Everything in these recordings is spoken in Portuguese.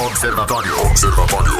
Observatório. Observatório.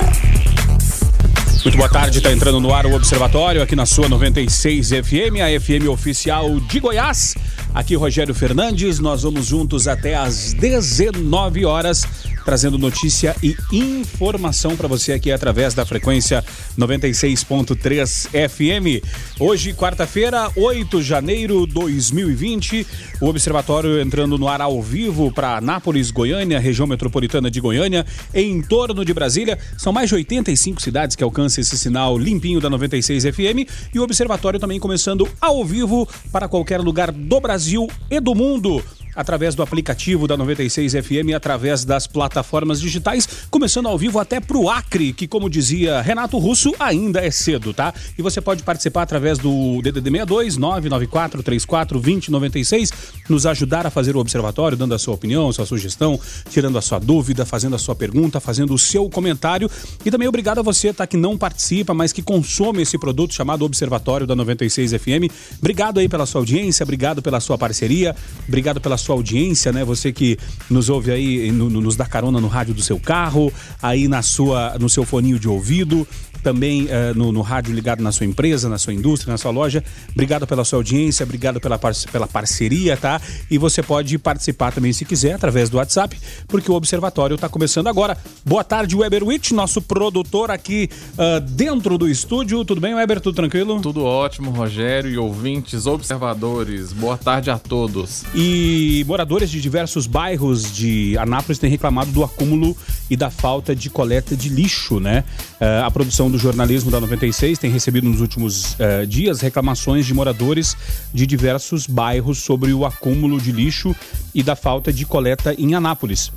Muito boa tarde, está entrando no ar o Observatório aqui na sua 96 FM, a FM oficial de Goiás. Aqui Rogério Fernandes, nós vamos juntos até às 19 horas, trazendo notícia e informação para você aqui através da frequência 96.3 FM. Hoje, quarta-feira, 8 de janeiro de 2020, o Observatório entrando no ar ao vivo para Anápolis, Goiânia, região metropolitana de Goiânia, em torno de Brasília. São mais de 85 cidades que alcançam esse sinal limpinho da 96 FM e o Observatório também começando ao vivo para qualquer lugar do Brasil e do mundo através do aplicativo da 96 FM e através das plataformas digitais, começando ao vivo até pro Acre, que como dizia Renato Russo, ainda é cedo, tá? E você pode participar através do DDD 62 994 34 2096, nos ajudar a fazer o observatório, dando a sua opinião, sua sugestão, tirando a sua dúvida, fazendo a sua pergunta, fazendo o seu comentário. E também obrigado a você, tá, que não participa, mas que consome esse produto chamado Observatório da 96 FM. Obrigado aí pela sua audiência, obrigado pela sua parceria, obrigado pela sua audiência, né? Você que nos ouve aí, no, no, nos dá carona no rádio do seu carro, aí na sua, no seu foninho de ouvido, também uh, no, no, rádio ligado na sua empresa, na sua indústria, na sua loja. Obrigado pela sua audiência, obrigado pela, par pela parceria, tá? E você pode participar também se quiser através do WhatsApp, porque o Observatório está começando agora. Boa tarde, Weber Witt, nosso produtor aqui uh, dentro do estúdio. Tudo bem, Weber? Tudo tranquilo? Tudo ótimo, Rogério e ouvintes, observadores. Boa tarde a todos. E moradores de diversos bairros de Anápolis têm reclamado do acúmulo e da falta de coleta de lixo, né? Uh, a produção do jornalismo da 96 tem recebido nos últimos uh, dias reclamações de moradores de diversos bairros sobre o acúmulo de lixo e da falta de coleta em Anápolis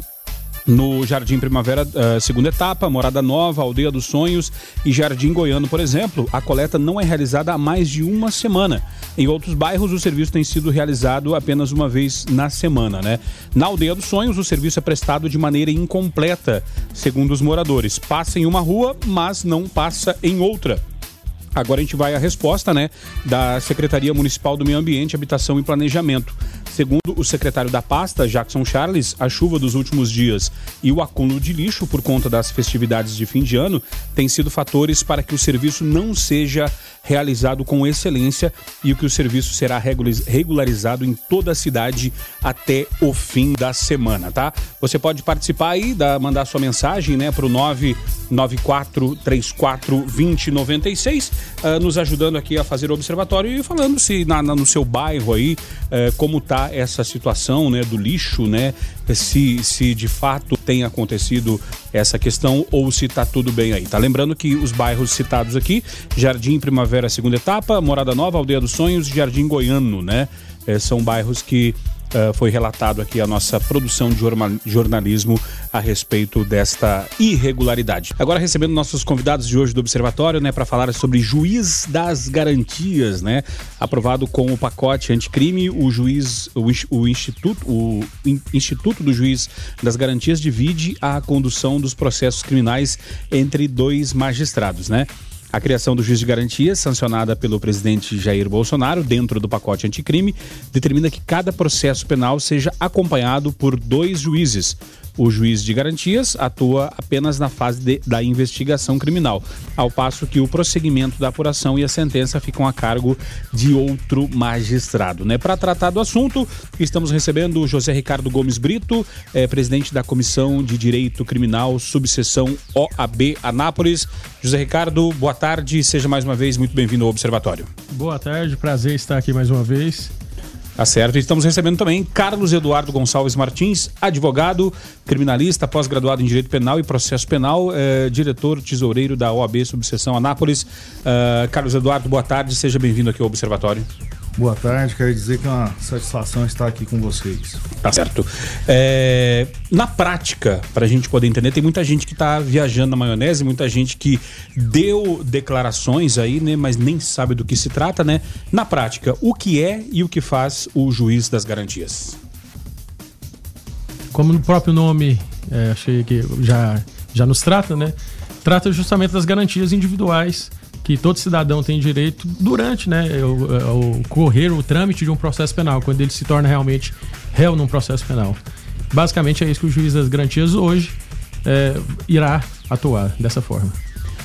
no Jardim Primavera, uh, segunda etapa, Morada Nova, Aldeia dos Sonhos e Jardim Goiano, por exemplo, a coleta não é realizada há mais de uma semana. Em outros bairros, o serviço tem sido realizado apenas uma vez na semana, né? Na Aldeia dos Sonhos, o serviço é prestado de maneira incompleta, segundo os moradores. Passa em uma rua, mas não passa em outra. Agora a gente vai à resposta, né, da Secretaria Municipal do Meio Ambiente, Habitação e Planejamento. Segundo o secretário da pasta, Jackson Charles, a chuva dos últimos dias e o acúmulo de lixo por conta das festividades de fim de ano têm sido fatores para que o serviço não seja realizado com excelência e que o serviço será regularizado em toda a cidade até o fim da semana, tá? Você pode participar aí, da, mandar sua mensagem, né, para o 994 34 2096, uh, nos ajudando aqui a fazer o observatório e falando se na, na, no seu bairro aí uh, como tá essa situação né, do lixo, né? Se, se de fato tem acontecido essa questão ou se está tudo bem aí. Tá lembrando que os bairros citados aqui, Jardim Primavera, segunda etapa, Morada Nova, Aldeia dos Sonhos, Jardim Goiano, né? É, são bairros que Uh, foi relatado aqui a nossa produção de jornalismo a respeito desta irregularidade. Agora recebendo nossos convidados de hoje do Observatório, né, para falar sobre juiz das garantias, né, aprovado com o pacote anticrime, o juiz, o, o instituto, o Instituto do Juiz das Garantias divide a condução dos processos criminais entre dois magistrados, né? A criação do juiz de garantia, sancionada pelo presidente Jair Bolsonaro dentro do pacote anticrime, determina que cada processo penal seja acompanhado por dois juízes, o juiz de garantias atua apenas na fase de, da investigação criminal, ao passo que o prosseguimento da apuração e a sentença ficam a cargo de outro magistrado. Né? Para tratar do assunto, estamos recebendo o José Ricardo Gomes Brito, é, presidente da Comissão de Direito Criminal, subseção OAB Anápolis. José Ricardo, boa tarde, seja mais uma vez muito bem-vindo ao Observatório. Boa tarde, prazer estar aqui mais uma vez. Tá certo. Estamos recebendo também Carlos Eduardo Gonçalves Martins, advogado, criminalista, pós-graduado em Direito Penal e Processo Penal, eh, diretor tesoureiro da OAB Subseção Anápolis. Uh, Carlos Eduardo, boa tarde, seja bem-vindo aqui ao Observatório. Boa tarde, quero dizer que é uma satisfação estar aqui com vocês. Tá certo. É, na prática, para a gente poder entender, tem muita gente que está viajando na maionese, muita gente que deu declarações aí, né, mas nem sabe do que se trata, né? Na prática, o que é e o que faz o juiz das garantias? Como no próprio nome, é, achei que já, já nos trata, né? Trata justamente das garantias individuais que todo cidadão tem direito durante né, o, o correr, o trâmite de um processo penal, quando ele se torna realmente réu num processo penal. Basicamente é isso que o juiz das garantias hoje é, irá atuar dessa forma.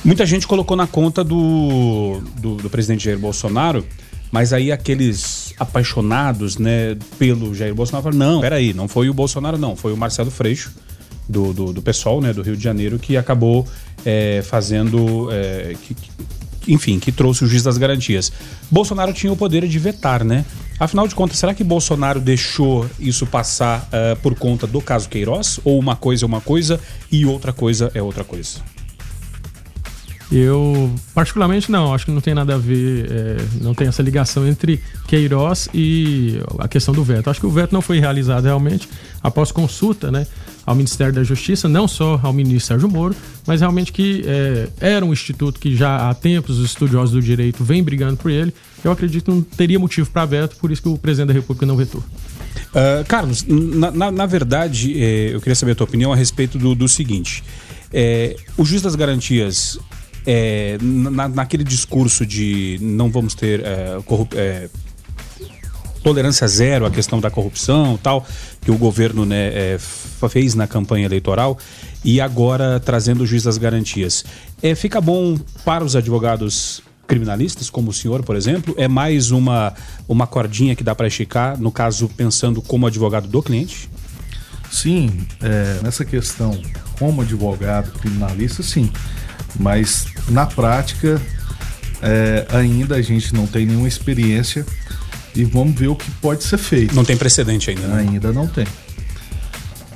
Muita gente colocou na conta do, do, do presidente Jair Bolsonaro, mas aí aqueles apaixonados né, pelo Jair Bolsonaro falaram: não, peraí, não foi o Bolsonaro, não, foi o Marcelo Freixo, do, do, do PSOL, né, do Rio de Janeiro, que acabou é, fazendo. É, que, enfim, que trouxe o juiz das garantias. Bolsonaro tinha o poder de vetar, né? Afinal de contas, será que Bolsonaro deixou isso passar uh, por conta do caso Queiroz? Ou uma coisa é uma coisa e outra coisa é outra coisa? Eu, particularmente, não. Acho que não tem nada a ver, é, não tem essa ligação entre Queiroz e a questão do veto. Acho que o veto não foi realizado realmente após consulta né, ao Ministério da Justiça, não só ao ministro Sérgio Moro, mas realmente que é, era um instituto que já há tempos os estudiosos do direito vêm brigando por ele. Eu acredito que não teria motivo para veto, por isso que o presidente da República não vetou. Uh, Carlos, na, na, na verdade, eh, eu queria saber a tua opinião a respeito do, do seguinte. É, o juiz das garantias é, na, naquele discurso de não vamos ter é, é, tolerância zero à questão da corrupção tal, que o governo né, é, fez na campanha eleitoral, e agora trazendo o juiz das garantias. É, fica bom para os advogados criminalistas, como o senhor, por exemplo? É mais uma, uma cordinha que dá para esticar, no caso, pensando como advogado do cliente? Sim, é, nessa questão, como advogado criminalista, sim. Mas na prática, é, ainda a gente não tem nenhuma experiência e vamos ver o que pode ser feito. Não tem precedente ainda, né? Ainda não tem.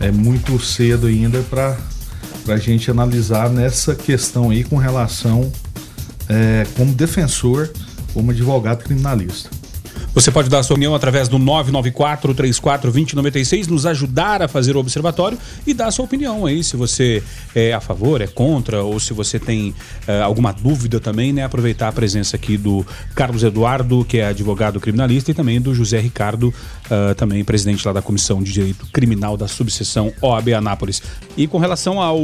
É muito cedo ainda para a gente analisar nessa questão aí com relação é, como defensor, como advogado criminalista. Você pode dar sua opinião através do 994-34-2096, nos ajudar a fazer o observatório e dar sua opinião aí, se você é a favor, é contra, ou se você tem é, alguma dúvida também, né? Aproveitar a presença aqui do Carlos Eduardo, que é advogado criminalista, e também do José Ricardo, uh, também presidente lá da Comissão de Direito Criminal da subseção OAB Anápolis. E com relação ao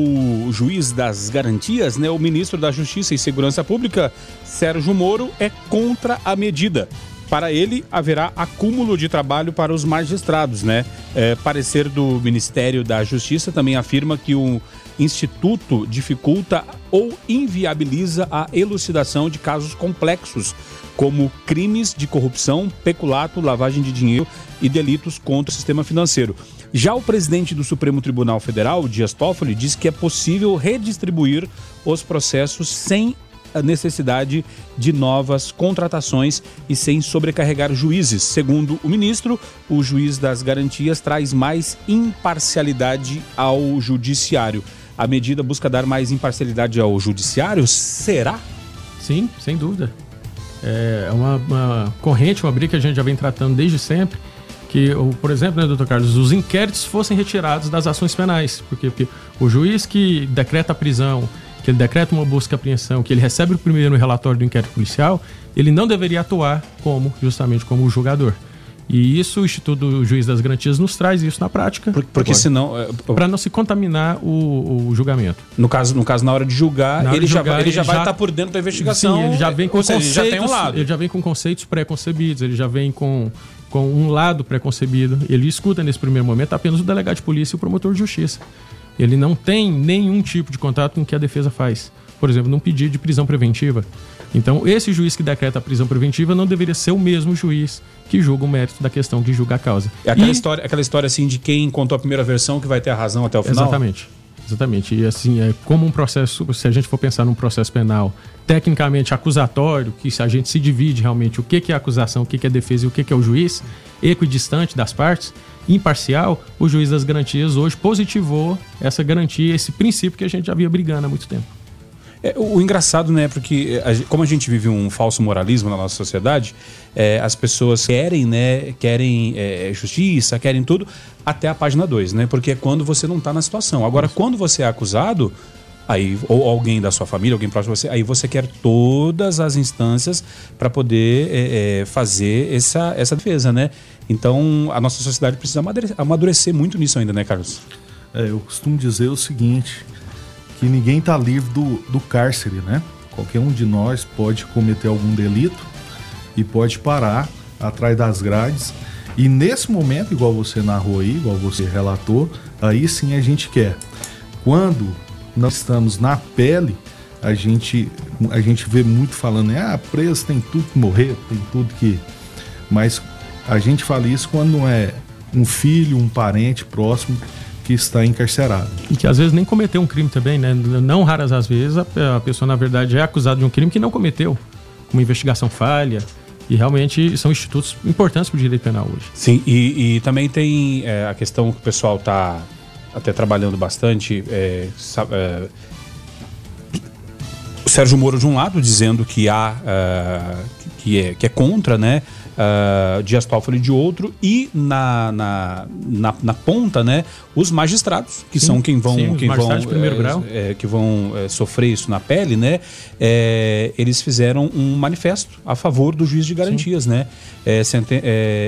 juiz das garantias, né? O ministro da Justiça e Segurança Pública, Sérgio Moro, é contra a medida. Para ele, haverá acúmulo de trabalho para os magistrados, né? É, parecer do Ministério da Justiça também afirma que o Instituto dificulta ou inviabiliza a elucidação de casos complexos, como crimes de corrupção, peculato, lavagem de dinheiro e delitos contra o sistema financeiro. Já o presidente do Supremo Tribunal Federal, Dias Toffoli, diz que é possível redistribuir os processos sem a necessidade de novas contratações e sem sobrecarregar juízes. Segundo o ministro, o juiz das garantias traz mais imparcialidade ao judiciário. A medida busca dar mais imparcialidade ao judiciário? Será? Sim, sem dúvida. É uma, uma corrente, uma briga que a gente já vem tratando desde sempre que, por exemplo, né, doutor Carlos, os inquéritos fossem retirados das ações penais. Porque o juiz que decreta a prisão, que ele decreta uma busca e apreensão, que ele recebe o primeiro relatório do inquérito policial, ele não deveria atuar como, justamente como o julgador. E isso o Instituto Juiz das Garantias nos traz isso na prática. Porque, porque senão. É, Para não se contaminar o, o, julgamento. No caso, no caso, na hora de julgar, hora ele, de julgar já, ele, já vai estar tá por dentro da investigação. Sim, ele já vem com conceitos. Seja, já um lado. Ele já vem com conceitos pré-concebidos, ele já vem com, com um lado pré-concebido. Ele escuta nesse primeiro momento apenas o delegado de polícia e o promotor de justiça. Ele não tem nenhum tipo de contato com o que a defesa faz. Por exemplo, num pedido de prisão preventiva. Então, esse juiz que decreta a prisão preventiva não deveria ser o mesmo juiz que julga o mérito da questão, que julga a causa. É aquela, e... história, aquela história assim de quem contou a primeira versão que vai ter a razão até o final? Exatamente. Exatamente. E assim, é como um processo, se a gente for pensar num processo penal tecnicamente acusatório, que se a gente se divide realmente o que é acusação, o que é defesa e o que é o juiz, equidistante das partes, imparcial, o juiz das garantias hoje positivou essa garantia, esse princípio que a gente já via brigando há muito tempo. É, o engraçado, né, porque a, como a gente vive um falso moralismo na nossa sociedade, é, as pessoas querem, né, querem é, justiça, querem tudo, até a página 2, né? Porque é quando você não está na situação. Agora, quando você é acusado, aí ou alguém da sua família, alguém próximo de você, aí você quer todas as instâncias para poder é, é, fazer essa, essa defesa, né? Então a nossa sociedade precisa amadurecer muito nisso ainda, né, Carlos? É, eu costumo dizer o seguinte, que ninguém está livre do, do cárcere, né? Qualquer um de nós pode cometer algum delito e pode parar atrás das grades. E nesse momento, igual você narrou aí, igual você relatou, aí sim a gente quer quando nós estamos na pele, a gente, a gente vê muito falando, ah, preso tem tudo que morrer, tem tudo que. Mas a gente fala isso quando é um filho, um parente próximo que está encarcerado. E que às vezes nem cometeu um crime também, né? Não raras às vezes a, pessoa, na verdade, é acusada de um crime que não cometeu. Uma investigação falha, e realmente são institutos importantes para o direito penal hoje. Sim, e, e também tem é, a questão que o pessoal está até trabalhando bastante. É, é, o Sérgio Moro, de um lado, dizendo que há uh, que, é, que é contra, né? Uh, Dias Toffoli de outro, e na, na, na, na ponta, né, os magistrados, que sim, são quem vão, sim, quem vão, é, é, que vão é, sofrer isso na pele, né, eles fizeram um manifesto a favor do juiz de garantias, sim. né,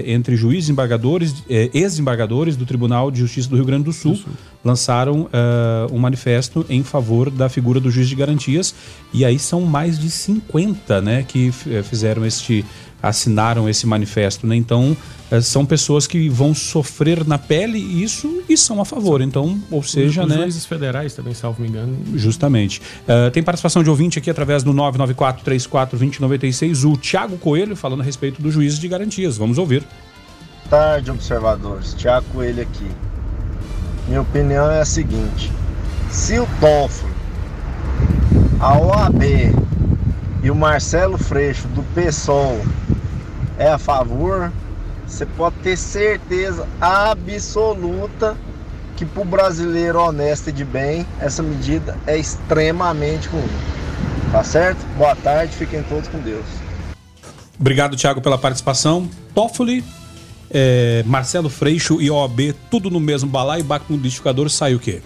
entre juízes, embargadores, ex-embargadores do Tribunal de Justiça do Rio Grande do Sul, do Sul. lançaram uh, um manifesto em favor da figura do juiz de garantias, e aí são mais de 50, né, que fizeram este assinaram esse manifesto, né? Então, eh, são pessoas que vão sofrer na pele isso e são a favor. Então, ou seja, os, né? Os juízes federais também, salvo me engano. Justamente. Uh, tem participação de ouvinte aqui através do 994 34 2096, o Tiago Coelho falando a respeito dos juízes de garantias. Vamos ouvir. Boa tarde, observadores. Tiago Coelho aqui. Minha opinião é a seguinte: se o Toffoli, a OAB e o Marcelo Freixo do PSOL é a favor, você pode ter certeza absoluta que para o brasileiro honesto e de bem, essa medida é extremamente ruim. Tá certo? Boa tarde, fiquem todos com Deus. Obrigado, Thiago, pela participação. Toffoli, é, Marcelo Freixo e OAB, tudo no mesmo balaio, bate no liquidificador, sai o quê?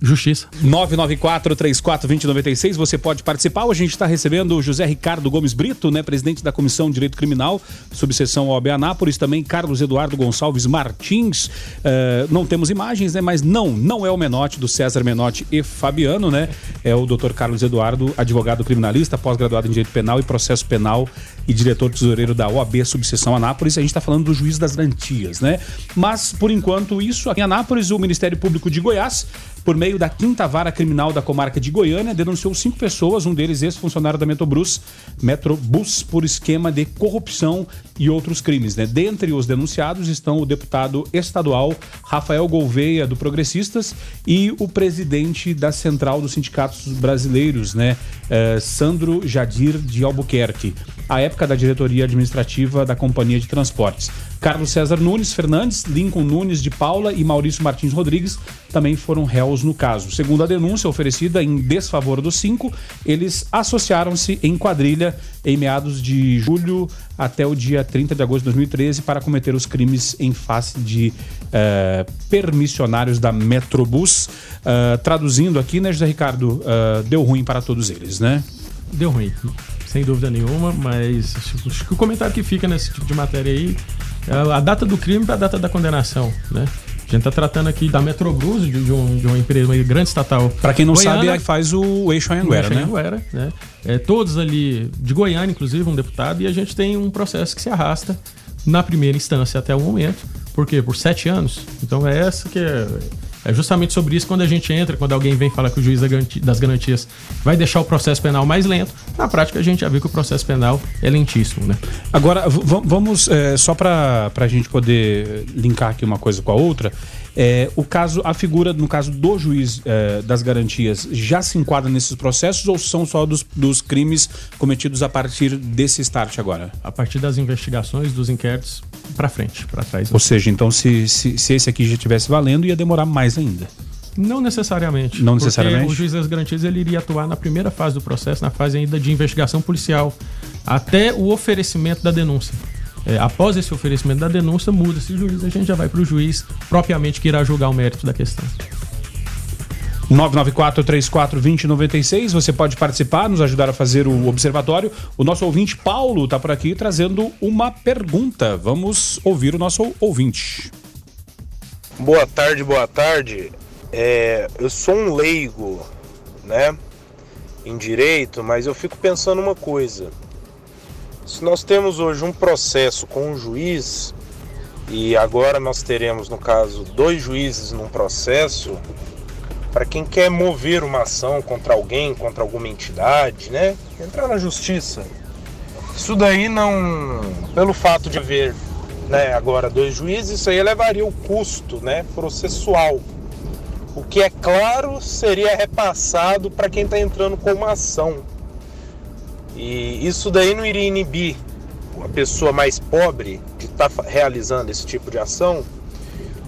Justiça. 994-34-2096, você pode participar. Hoje a gente está recebendo o José Ricardo Gomes Brito, né, presidente da Comissão de Direito Criminal, subseção OAB Anápolis, também Carlos Eduardo Gonçalves Martins. Uh, não temos imagens, né, mas não, não é o Menotti, do César Menotti e Fabiano, né? É o doutor Carlos Eduardo, advogado criminalista, pós-graduado em Direito Penal e Processo Penal e diretor tesoureiro da OAB Subseção Anápolis. A gente está falando do juiz das garantias, né? Mas, por enquanto, isso aqui em Anápolis, o Ministério Público de Goiás por meio da quinta vara criminal da comarca de Goiânia, denunciou cinco pessoas, um deles ex-funcionário da Metrobus, Metrobus, por esquema de corrupção e outros crimes. Né? Dentre os denunciados estão o deputado estadual Rafael Gouveia, do Progressistas, e o presidente da Central dos Sindicatos Brasileiros, né? Eh, Sandro Jadir de Albuquerque, à época da diretoria administrativa da Companhia de Transportes. Carlos César Nunes Fernandes, Lincoln Nunes de Paula e Maurício Martins Rodrigues também foram réus no caso. Segundo a denúncia oferecida em desfavor dos cinco, eles associaram-se em quadrilha em meados de julho até o dia 30 de agosto de 2013 para cometer os crimes em face de uh, permissionários da Metrobus. Uh, traduzindo aqui, né, José Ricardo, uh, deu ruim para todos eles, né? Deu ruim, sem dúvida nenhuma, mas acho que o comentário que fica nesse tipo de matéria aí é a data do crime para a data da condenação, né? A gente está tratando aqui da Metrobus, de, de, um, de uma empresa, uma grande estatal. Para quem não Goiânia, sabe, faz o Eixo Anhanguera, né? Anhanguera, né? É, todos ali de Goiânia, inclusive, um deputado, e a gente tem um processo que se arrasta na primeira instância até o momento. Por quê? Por sete anos. Então é essa que é é justamente sobre isso quando a gente entra, quando alguém vem falar que o juiz das garantias vai deixar o processo penal mais lento. Na prática, a gente já viu que o processo penal é lentíssimo, né? Agora, vamos, é, só para a gente poder linkar aqui uma coisa com a outra, é, o caso, a figura, no caso do juiz é, das garantias, já se enquadra nesses processos ou são só dos, dos crimes cometidos a partir desse start agora? A partir das investigações, dos inquéritos, para frente, para trás. Ou seja, então se, se, se esse aqui já estivesse valendo, ia demorar mais ainda. Não necessariamente. Não necessariamente. O juiz das garantias ele iria atuar na primeira fase do processo, na fase ainda de investigação policial, até o oferecimento da denúncia. É, após esse oferecimento da denúncia, muda-se o juiz, a gente já vai para o juiz propriamente que irá julgar o mérito da questão. 994-34-2096, você pode participar, nos ajudar a fazer o observatório. O nosso ouvinte Paulo está por aqui trazendo uma pergunta. Vamos ouvir o nosso ouvinte. Boa tarde, boa tarde. É, eu sou um leigo, né, em direito, mas eu fico pensando uma coisa. Se nós temos hoje um processo com um juiz, e agora nós teremos, no caso, dois juízes num processo, para quem quer mover uma ação contra alguém, contra alguma entidade, né? Entrar na justiça. Isso daí não, pelo fato de haver, né, agora dois juízes, isso aí levaria o custo, né, processual. O que é claro seria repassado para quem está entrando com uma ação. E isso daí não iria inibir uma pessoa mais pobre de estar tá realizando esse tipo de ação.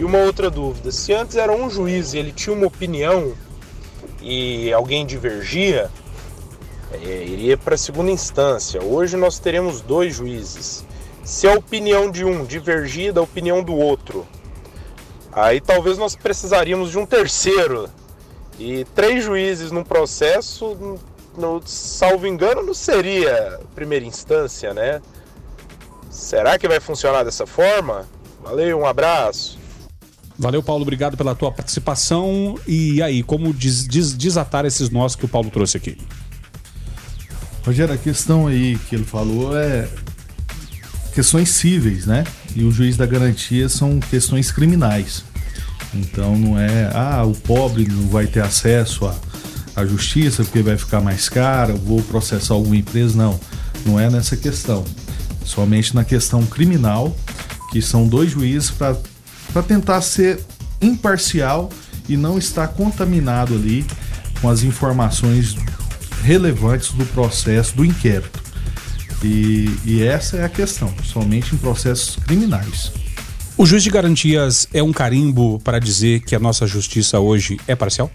E uma outra dúvida: se antes era um juiz e ele tinha uma opinião e alguém divergia, é, iria para a segunda instância. Hoje nós teremos dois juízes. Se a opinião de um divergir da opinião do outro, aí talvez nós precisaríamos de um terceiro. E três juízes num processo, no, salvo engano, não seria primeira instância, né? Será que vai funcionar dessa forma? Valeu, um abraço. Valeu, Paulo. Obrigado pela tua participação. E aí, como des, des, desatar esses nós que o Paulo trouxe aqui? Rogério, a questão aí que ele falou é questões cíveis, né? E o juiz da garantia são questões criminais. Então não é, ah, o pobre não vai ter acesso à, à justiça porque vai ficar mais caro, vou processar alguma empresa. Não, não é nessa questão. Somente na questão criminal, que são dois juízes para tentar ser imparcial e não estar contaminado ali com as informações relevantes do processo do inquérito. E, e essa é a questão, somente em processos criminais. O juiz de garantias é um carimbo para dizer que a nossa justiça hoje é parcial?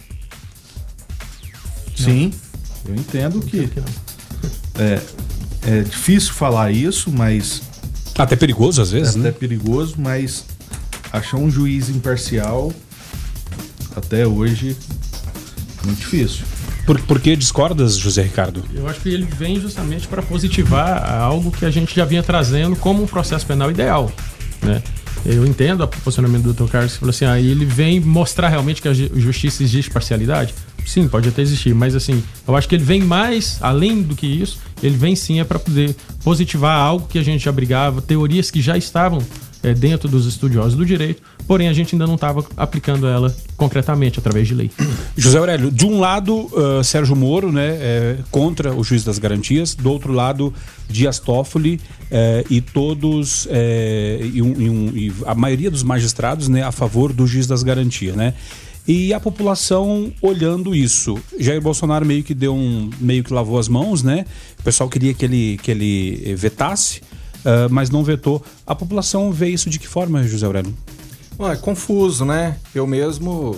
Sim, eu entendo que é, é difícil falar isso, mas. Até perigoso às vezes, é né? Até perigoso, mas achar um juiz imparcial até hoje muito difícil. Por, por que discordas, José Ricardo? Eu acho que ele vem justamente para positivar algo que a gente já vinha trazendo como um processo penal ideal. Né? Eu entendo o posicionamento do Dr. Carlos, que falou assim, ah, ele vem mostrar realmente que a justiça existe parcialidade. Sim, pode até existir, mas assim, eu acho que ele vem mais além do que isso, ele vem sim é para poder positivar algo que a gente já brigava, teorias que já estavam é, dentro dos estudiosos do direito, porém a gente ainda não estava aplicando ela concretamente através de lei. José Aurélio, de um lado, uh, Sérgio Moro, né, é, contra o juiz das garantias, do outro lado, Dias Toffoli é, e todos, e, um, e, um, e, a maioria dos magistrados né, a favor do juiz das garantias, né? E a população olhando isso. Jair Bolsonaro meio que deu um. meio que lavou as mãos, né? O pessoal queria que ele, que ele vetasse uh, mas não vetou. A população vê isso de que forma, José Aurélio? Bom, é confuso, né? Eu mesmo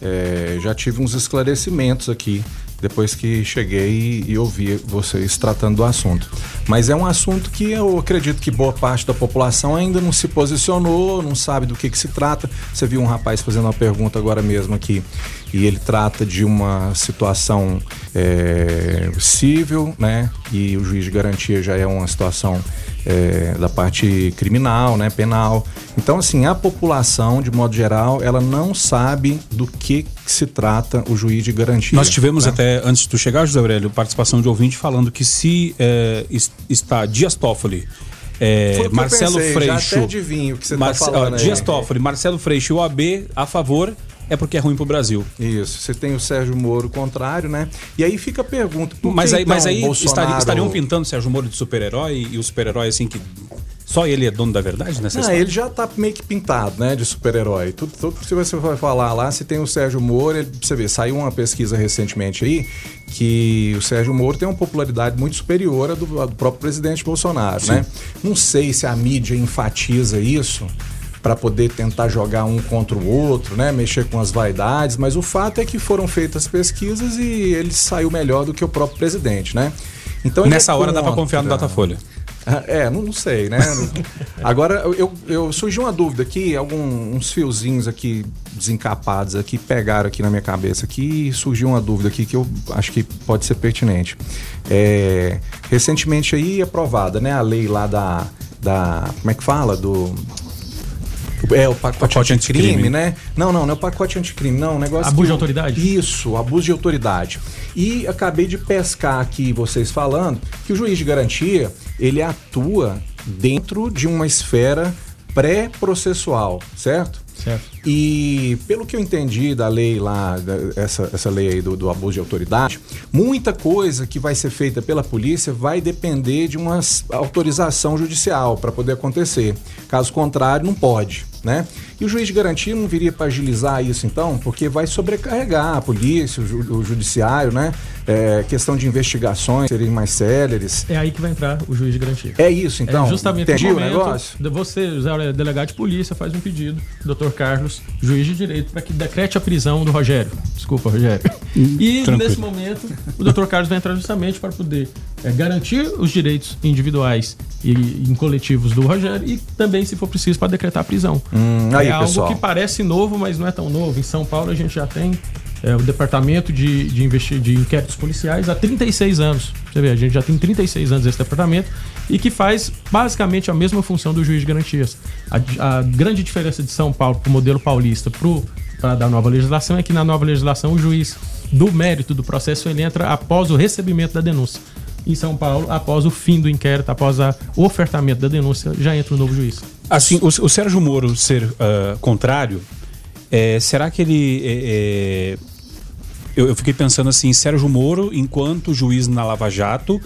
é, já tive uns esclarecimentos aqui depois que cheguei e, ouvi vocês tratando do assunto. Mas é um assunto que eu acredito que boa parte da população ainda não se posicionou, não sabe do que, que se trata. Você viu um rapaz fazendo uma pergunta agora mesmo aqui e ele trata de uma situação é, civil, né? E o juiz de garantia já é uma situação é, da parte criminal, né, penal. Então, assim, a população, de modo geral, ela não sabe do que se trata o juiz de garantia. Nós tivemos né? até, antes de tu chegar, José Aurélio, participação de ouvinte falando que se é, está Dias Toffoli é, Marcelo pensei, Freixo. Já até adivinho o que você tá Marce, tá falando. Ó, Dias Toffoli, Marcelo Freixo e o AB a favor é porque é ruim pro Brasil. Isso. Você tem o Sérgio Moro contrário, né? E aí fica a pergunta. mas aí, então, mas aí Bolsonaro... estariam pintando o Sérgio Moro de super-herói e o super-herói assim que só ele é dono da verdade nessa ah, história? ele já tá meio que pintado, né, de super-herói. Tudo, tudo se você for falar lá, se tem o Sérgio Moro, ele, você vê, saiu uma pesquisa recentemente aí que o Sérgio Moro tem uma popularidade muito superior à do, do próprio presidente Bolsonaro, Sim. né? Não sei se a mídia enfatiza isso, para poder tentar jogar um contra o outro, né? Mexer com as vaidades, mas o fato é que foram feitas pesquisas e ele saiu melhor do que o próprio presidente, né? Então nessa é hora contra... dá para confiar no Datafolha. É, não, não sei, né? Agora, eu, eu surgiu uma dúvida aqui, alguns fiozinhos aqui desencapados aqui pegaram aqui na minha cabeça aqui e surgiu uma dúvida aqui que eu acho que pode ser pertinente. É, recentemente aí aprovada, né, a lei lá da, da como é que fala do é, o pacote, pacote anticrime, anticrime, né? Não, não, não é o pacote anticrime, não. O negócio abuso de autoridade? Isso, abuso de autoridade. E acabei de pescar aqui vocês falando que o juiz de garantia, ele atua dentro de uma esfera pré-processual, certo? Certo. E pelo que eu entendi da lei lá, da- essa, essa lei aí do, do abuso de autoridade, muita coisa que vai ser feita pela polícia vai depender de uma autorização judicial para poder acontecer. Caso contrário, não pode. Né? E o juiz de garantia não viria para agilizar isso então, porque vai sobrecarregar a polícia, o, ju- o judiciário, né? É, questão de investigações serem mais céleres. É aí que vai entrar o juiz de garantia. É isso, então. é justamente entendi o momento negócio? de você, Zé delegado de polícia, faz um pedido, doutor Carlos, juiz de direito, para que decrete a prisão do Rogério. Desculpa, Rogério. E tranquilo. nesse momento, o doutor Carlos vai entrar justamente para poder é, garantir os direitos individuais e em coletivos do Rogério e também, se for preciso, para decretar a prisão. Hum, aí, é algo pessoal. que parece novo, mas não é tão novo. Em São Paulo a gente já tem é, o departamento de, de, investi- de inquéritos policiais há 36 anos. Você vê, a gente já tem 36 anos esse departamento e que faz basicamente a mesma função do juiz de garantias. A, a grande diferença de São Paulo para o modelo paulista para da nova legislação é que na nova legislação o juiz do mérito do processo ele entra após o recebimento da denúncia. Em São Paulo, após o fim do inquérito, após o ofertamento da denúncia, já entra o novo juiz. Assim, o, o Sérgio Moro ser ah, contrário, é, será que ele. é, é, eu, eu fiquei pensando assim, Sérgio Moro, enquanto juiz na Lava Jato,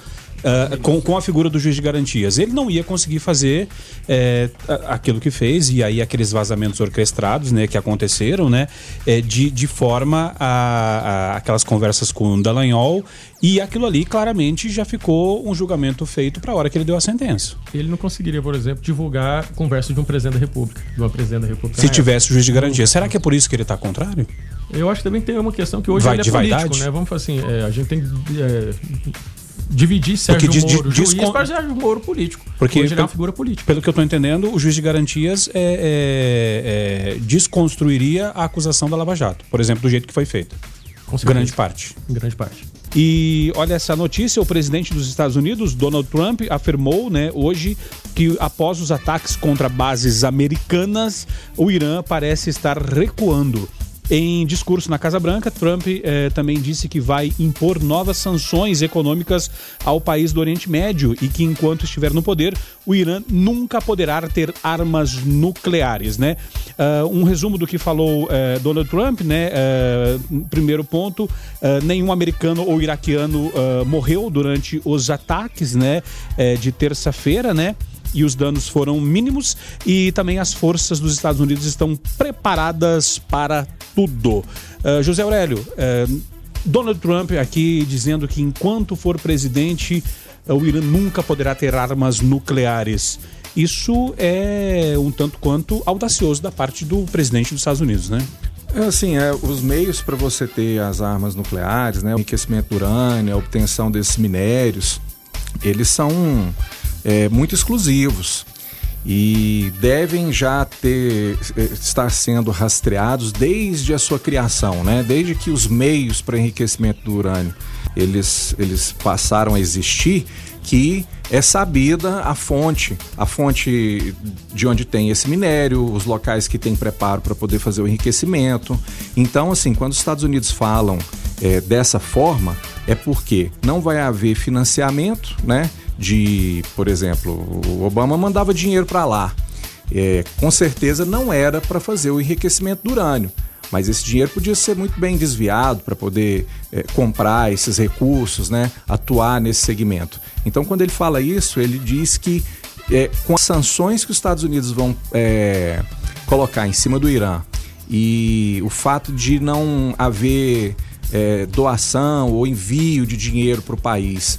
ah, com, com a figura do juiz de garantias, ele não ia conseguir fazer é, aquilo que fez, e aí aqueles vazamentos orquestrados né, que aconteceram, né, é, de, de forma a, a aquelas conversas com o Dallagnol, e aquilo ali claramente já ficou um julgamento feito para a hora que ele deu a sentença. Ele não conseguiria, por exemplo, divulgar conversa de um presidente da República, de uma presidente da República. Se tivesse o juiz de garantia. Será que é por isso que ele está contrário? Eu acho que também tem uma questão que hoje Vai- ele é político, vaidade? né? Vamos falar assim, é, a gente tem que é, dividir Sérgio diz- diz- Moro, diz juiz, com- para Sérgio Moro político. Porque hoje ele é pelo- uma figura política. Pelo que eu estou entendendo, o juiz de garantias é, é, é, desconstruiria a acusação da Lava Jato, por exemplo, do jeito que foi feita. Com certeza. Grande parte. Em grande parte. E olha essa notícia: o presidente dos Estados Unidos, Donald Trump, afirmou né, hoje que após os ataques contra bases americanas, o Irã parece estar recuando. Em discurso na Casa Branca, Trump eh, também disse que vai impor novas sanções econômicas ao país do Oriente Médio e que, enquanto estiver no poder, o Irã nunca poderá ter armas nucleares. Né? Ah, um resumo do que falou eh, Donald Trump, né? Ah, primeiro ponto, ah, nenhum americano ou iraquiano morreu durante os ataques né, eh, de terça-feira, né? E os danos foram mínimos e também as forças dos Estados Unidos estão preparadas para tudo. Ah, José Aurélio, eh, Donald Trump aqui dizendo que enquanto for presidente, eh, o Irã nunca poderá ter armas nucleares. Isso é um tanto quanto audacioso da parte do presidente dos Estados Unidos, né? Assim, é, os meios para você ter as armas nucleares, né, o enriquecimento do urânio, a obtenção desses minérios, eles são é, muito exclusivos e devem já ter eh, estar sendo rastreados desde a sua criação, né? Desde que os meios para enriquecimento do urânio eles, eles passaram a existir, que é sabida a fonte, a fonte de onde tem esse minério, os locais que tem preparo para poder fazer o enriquecimento. Então, assim, quando os Estados Unidos falam eh, dessa forma, é porque não vai haver financiamento, né? De, por exemplo, o Obama mandava dinheiro para lá. É, com certeza não era para fazer o enriquecimento do urânio, mas esse dinheiro podia ser muito bem desviado para poder é, comprar esses recursos, né, atuar nesse segmento. Então, quando ele fala isso, ele diz que é, com as sanções que os Estados Unidos vão é, colocar em cima do Irã e o fato de não haver é, doação ou envio de dinheiro para o país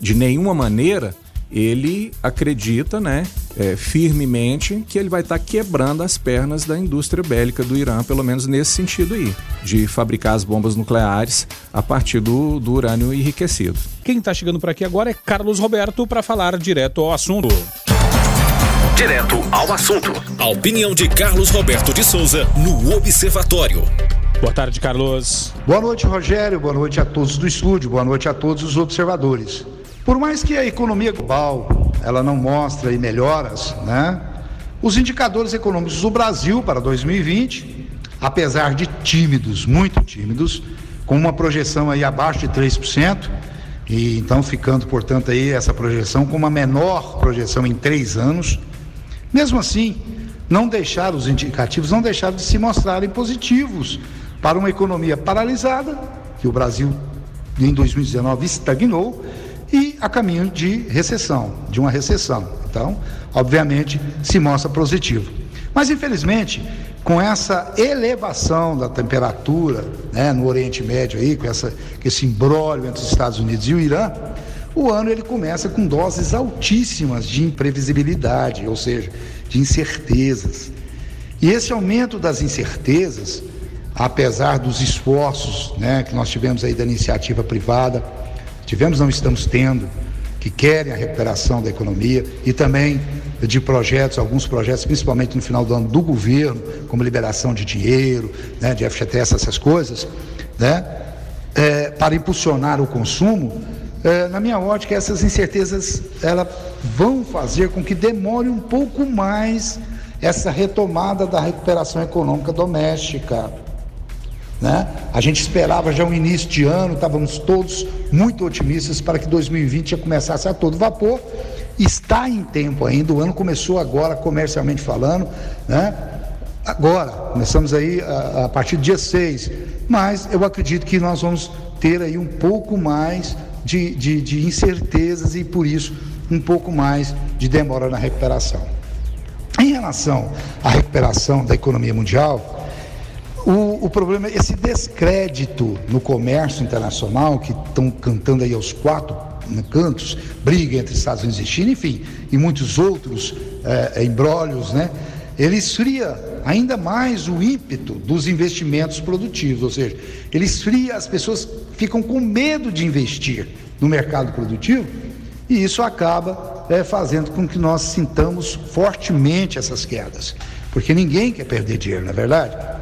de nenhuma maneira, ele acredita, né, é, firmemente que ele vai estar quebrando as pernas da indústria bélica do Irã, pelo menos nesse sentido aí, de fabricar as bombas nucleares a partir do, do urânio enriquecido. Quem está chegando por aqui agora é Carlos Roberto para falar direto ao assunto. Direto ao assunto. A opinião de Carlos Roberto de Souza no Observatório. Boa tarde, Carlos. Boa noite, Rogério. Boa noite a todos do estúdio. Boa noite a todos os observadores. Por mais que a economia global ela não mostre melhoras, né? Os indicadores econômicos do Brasil para 2020, apesar de tímidos, muito tímidos, com uma projeção aí abaixo de 3%, e então ficando, portanto, aí essa projeção com uma menor projeção em três anos, mesmo assim, não deixaram, os indicativos não deixaram de se mostrarem positivos para uma economia paralisada, que o Brasil em 2019 estagnou, e a caminho de recessão, de uma recessão. Então, obviamente, se mostra positivo. Mas, infelizmente, com essa elevação da temperatura né, no Oriente Médio, aí, com, essa, esse imbróglio entre os Estados Unidos e o Irã, o ano ele começa com doses altíssimas de imprevisibilidade, ou seja, de incertezas. E esse aumento das incertezas, apesar dos esforços né, que nós tivemos aí da iniciativa privada, tivemos, não estamos tendo, que querem a recuperação da economia e também de projetos, alguns projetos, principalmente no final do ano do governo, como liberação de dinheiro, né, de FGTS, essas coisas, né, é, para impulsionar o consumo, é, na minha ótica, essas incertezas elas vão fazer com que demore um pouco mais essa retomada da recuperação econômica doméstica. Né? A gente esperava já um início de ano, estávamos todos muito otimistas para que 2020 já começasse a todo vapor. Está em tempo ainda, o ano começou agora, comercialmente falando, né? Agora, começamos aí a, a partir do dia 6, mas eu acredito que nós vamos ter aí um pouco mais de, de, de incertezas e, por isso, um pouco mais de demora na recuperação. Em relação à recuperação da economia mundial, o, o, problema é esse descrédito no comércio internacional, que estão cantando aí aos quatro cantos, briga entre Estados Unidos e China, enfim, e muitos outros é, embrólios, né? Ele esfria ainda mais o ímpeto dos investimentos produtivos, ou seja, ele esfria, as pessoas ficam com medo de investir no mercado produtivo e isso acaba é, fazendo com que nós sintamos fortemente essas quedas, porque ninguém quer perder dinheiro, não é verdade?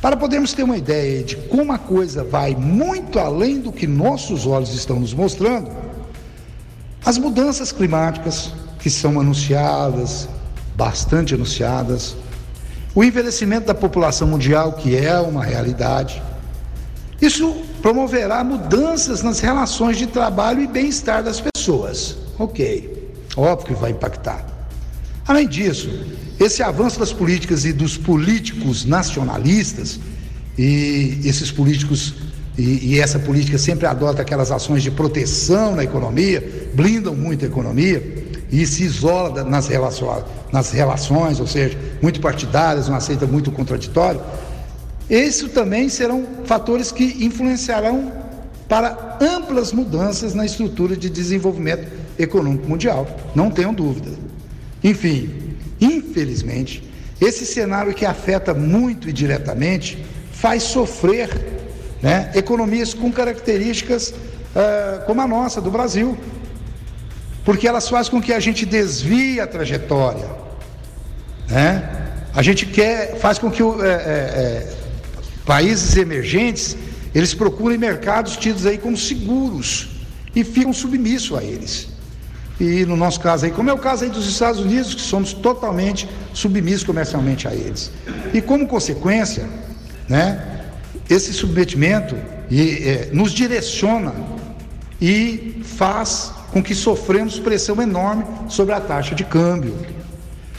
Para podermos ter uma ideia de como a coisa vai muito além do que nossos olhos estão nos mostrando, as mudanças climáticas que são anunciadas, bastante anunciadas, o envelhecimento da população mundial, que é uma realidade. Isso promoverá mudanças nas relações de trabalho e bem-estar das pessoas. Ok, óbvio que vai impactar. Além disso, esse avanço das políticas e dos políticos nacionalistas, e esses políticos, e, e essa política sempre adota aquelas ações de proteção na economia, blindam muito a economia, e se isola nas relações, nas relações, ou seja, muito partidárias, uma aceita muito contraditório, isso também serão fatores que influenciarão para amplas mudanças na estrutura de desenvolvimento econômico mundial, não tenham dúvida. Enfim, infelizmente, esse cenário que afeta muito e diretamente faz sofrer né, economias com características uh, como a nossa, do Brasil, porque elas fazem com que a gente desvie a trajetória, né? A gente quer, faz com que o, é, é, é, países emergentes eles procurem mercados tidos aí como seguros e ficam submissos a eles. E no nosso caso aí, como é o caso aí dos Estados Unidos, que somos totalmente submissos comercialmente a eles. E como consequência, né, esse submetimento e, é, nos direciona e faz com que sofremos pressão enorme sobre a taxa de câmbio.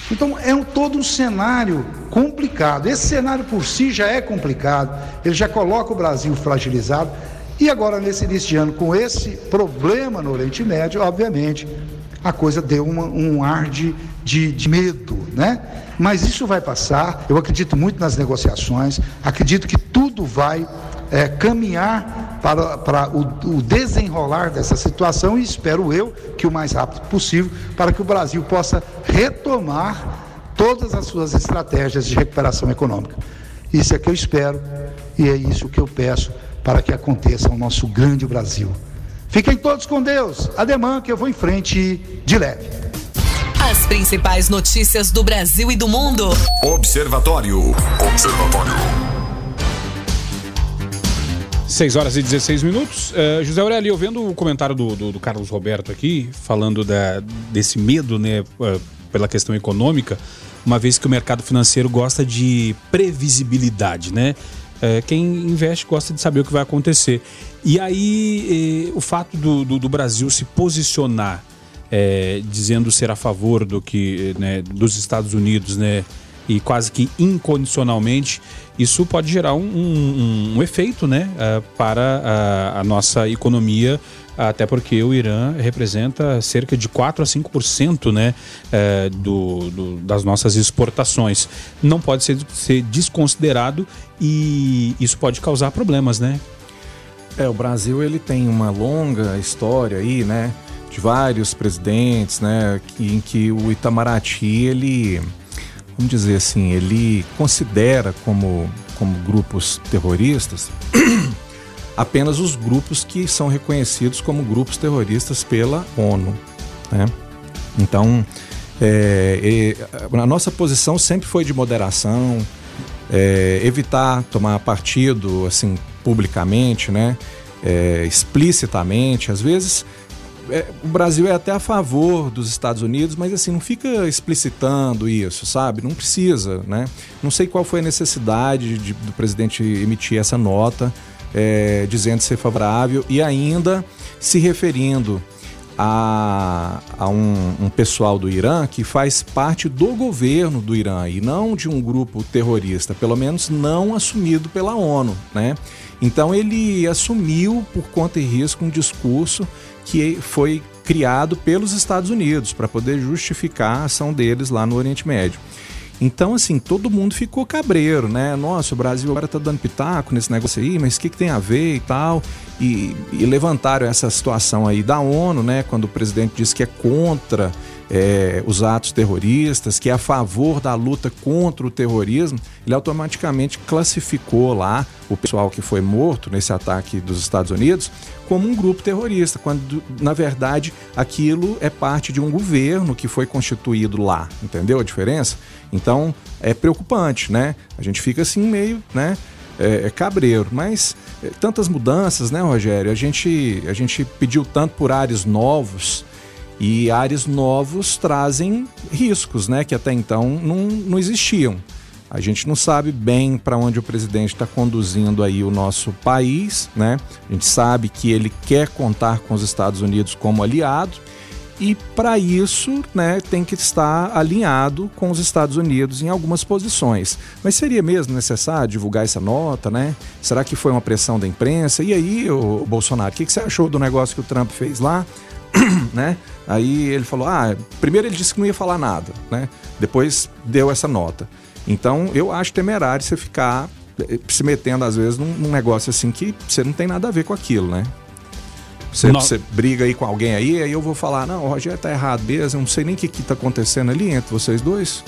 Então é um, todo um cenário complicado. Esse cenário por si já é complicado, ele já coloca o Brasil fragilizado. E agora, nesse início de ano, com esse problema no Oriente Médio, obviamente, a coisa deu uma, um ar de, de, de medo, né? Mas isso vai passar, eu acredito muito nas negociações, acredito que tudo vai é, caminhar para, para o, o, desenrolar dessa situação e espero eu que o mais rápido possível para que o Brasil possa retomar todas as suas estratégias de recuperação econômica. Isso é que eu espero e é isso que eu peço para que aconteça no nosso grande Brasil. Fiquem todos com Deus. Ademã que eu vou em frente de leve. As principais notícias do Brasil e do mundo. Observatório. Observatório. 6 horas e 16 minutos. Uh, José Aurélio, eu vendo o comentário do, do, do Carlos Roberto aqui, falando da, desse medo, né, uh, pela questão econômica, uma vez que o mercado financeiro gosta de previsibilidade, né? Uh, quem investe gosta de saber o que vai acontecer. E aí, o fato do, do, do, Brasil se posicionar, dizendo ser a favor do que, né, dos Estados Unidos, né? e quase que incondicionalmente, isso pode gerar um, um, um efeito né, uh, para a, a, nossa economia, até porque o Irã representa cerca de 4 a 5% né, uh, do, do, das nossas exportações. Não pode ser, ser desconsiderado e isso pode causar problemas, né? É, o Brasil ele tem uma longa história aí, né? De vários presidentes, né? Em que o Itamaraty, ele vamos dizer assim, ele considera como, como grupos terroristas apenas os grupos que são reconhecidos como grupos terroristas pela ONU. Né? Então, é, a nossa posição sempre foi de moderação, é, evitar tomar partido assim publicamente, né? É, explicitamente. Às vezes é, o Brasil é até a favor dos Estados Unidos, mas assim, não fica explicitando isso, sabe? Não precisa, né? Não sei qual foi a necessidade de, do presidente emitir essa nota é, dizendo ser favorável e ainda se referindo a, a um, um, pessoal do Irã que faz parte do governo do Irã e não de um grupo terrorista, pelo menos não assumido pela ONU, né? Então ele assumiu por conta e risco um discurso que foi criado pelos Estados Unidos para poder justificar a ação deles lá no Oriente Médio. Então, assim, todo mundo ficou cabreiro, né? Nossa, o Brasil agora tá dando pitaco nesse negócio aí, mas o que, que tem a ver e tal? E, e levantaram essa situação aí da ONU, né? Quando o presidente disse que é contra é, os atos terroristas, que é a favor da luta contra o terrorismo, ele automaticamente classificou lá o pessoal que foi morto nesse ataque dos Estados Unidos como um grupo terrorista, quando na verdade aquilo é parte de um governo que foi constituído lá, entendeu a diferença? Então é preocupante, né? A gente fica assim meio, né? É, é cabreiro, mas é, tantas mudanças, né, Rogério? A gente, a gente pediu tanto por ares novos e ares novos trazem riscos, né, que até então não, não existiam. A gente não sabe bem para onde o presidente está conduzindo aí o nosso país, né? A gente sabe que ele quer contar com os Estados Unidos como aliado e para isso, né, tem que estar alinhado com os Estados Unidos em algumas posições. Mas seria mesmo necessário divulgar essa nota, né? Será que foi uma pressão da imprensa? E aí, o Bolsonaro, o que, que você achou do negócio que o Trump fez lá? né? Aí ele falou: ah, primeiro ele disse que não ia falar nada, né? Depois deu essa nota. Então eu acho temerário você ficar eh, se metendo às vezes num, num negócio assim que você não tem nada a ver com aquilo, né? Você, você, briga aí com alguém aí, aí eu vou falar, não, o Rogério tá errado mesmo, eu não sei nem o que, que tá acontecendo ali entre vocês dois.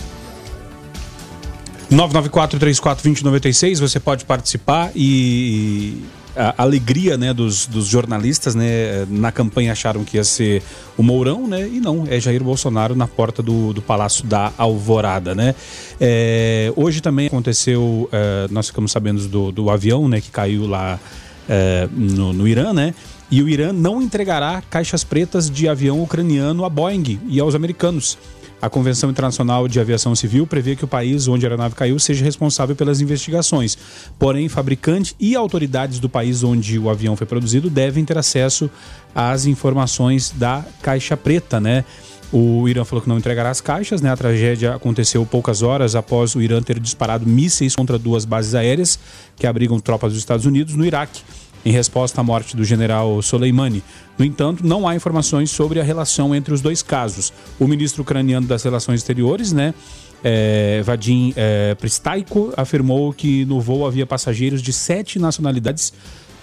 994-34-2096, você pode participar e a alegria né, dos, dos, jornalistas né, na campanha acharam que ia ser o Mourão, né? E não, é Jair Bolsonaro na porta do, do Palácio da Alvorada, né? É, hoje também aconteceu, é, nós ficamos sabendo do, do avião né, que caiu lá é, no, no Irã, né? E o Irã não entregará caixas pretas de avião ucraniano a Boeing e aos americanos. A Convenção Internacional de Aviação Civil prevê que o país onde a aeronave caiu seja responsável pelas investigações. Porém, fabricante e autoridades do país onde o avião foi produzido devem ter acesso às informações da caixa preta, né? O Irã falou que não entregará as caixas, né? A tragédia aconteceu poucas horas após o Irã ter disparado mísseis contra duas bases aéreas que abrigam tropas dos Estados Unidos no Iraque em resposta à morte do general Soleimani. No entanto, não há informações sobre a relação entre os dois casos. O ministro ucraniano das Relações Exteriores, né, é, Vadim é, Pristaiko, afirmou que no voo havia passageiros de sete nacionalidades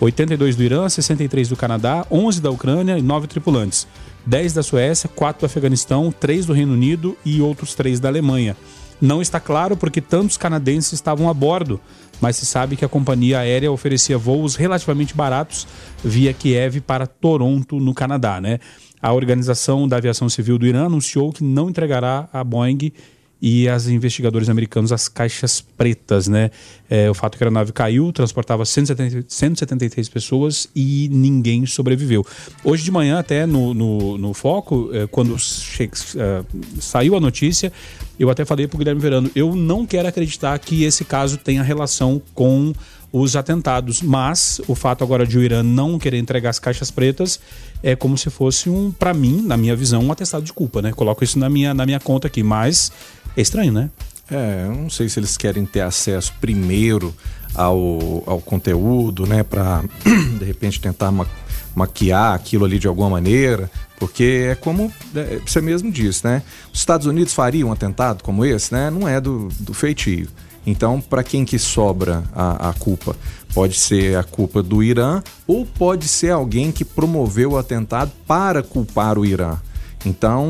82 do Irã, 63 do Canadá, 11 da Ucrânia e 9 tripulantes. 10 da Suécia, 4 do Afeganistão, 3 do Reino Unido e outros 3 da Alemanha. Não está claro porque tantos canadenses estavam a bordo, mas se sabe que a companhia aérea oferecia voos relativamente baratos via Kiev para Toronto, no Canadá. Né? A Organização da Aviação Civil do Irã anunciou que não entregará a Boeing e as investigadores americanos as caixas pretas, né? É, o fato é que a aeronave caiu, transportava 170, 173 pessoas e ninguém sobreviveu. Hoje de manhã, até no, no, no Foco, é, quando che, é, saiu a notícia, eu até falei para o Guilherme Verano, eu não quero acreditar que esse caso tenha relação com os atentados. Mas o fato agora de o Irã não querer entregar as caixas pretas é como se fosse um, para mim, na minha visão, um atestado de culpa, né? Coloco isso na minha, na minha conta aqui. Mas é estranho, né? É, eu não sei se eles querem ter acesso primeiro ao, ao conteúdo, né, para de repente tentar ma maquiar aquilo ali de alguma maneira, porque é como é, você mesmo disse, né? Os Estados Unidos fariam um atentado como esse, né? Não é do, do feitio. Então, para quem que sobra a, a culpa? Pode ser a culpa do Irã ou pode ser alguém que promoveu o atentado para culpar o Irã. Então,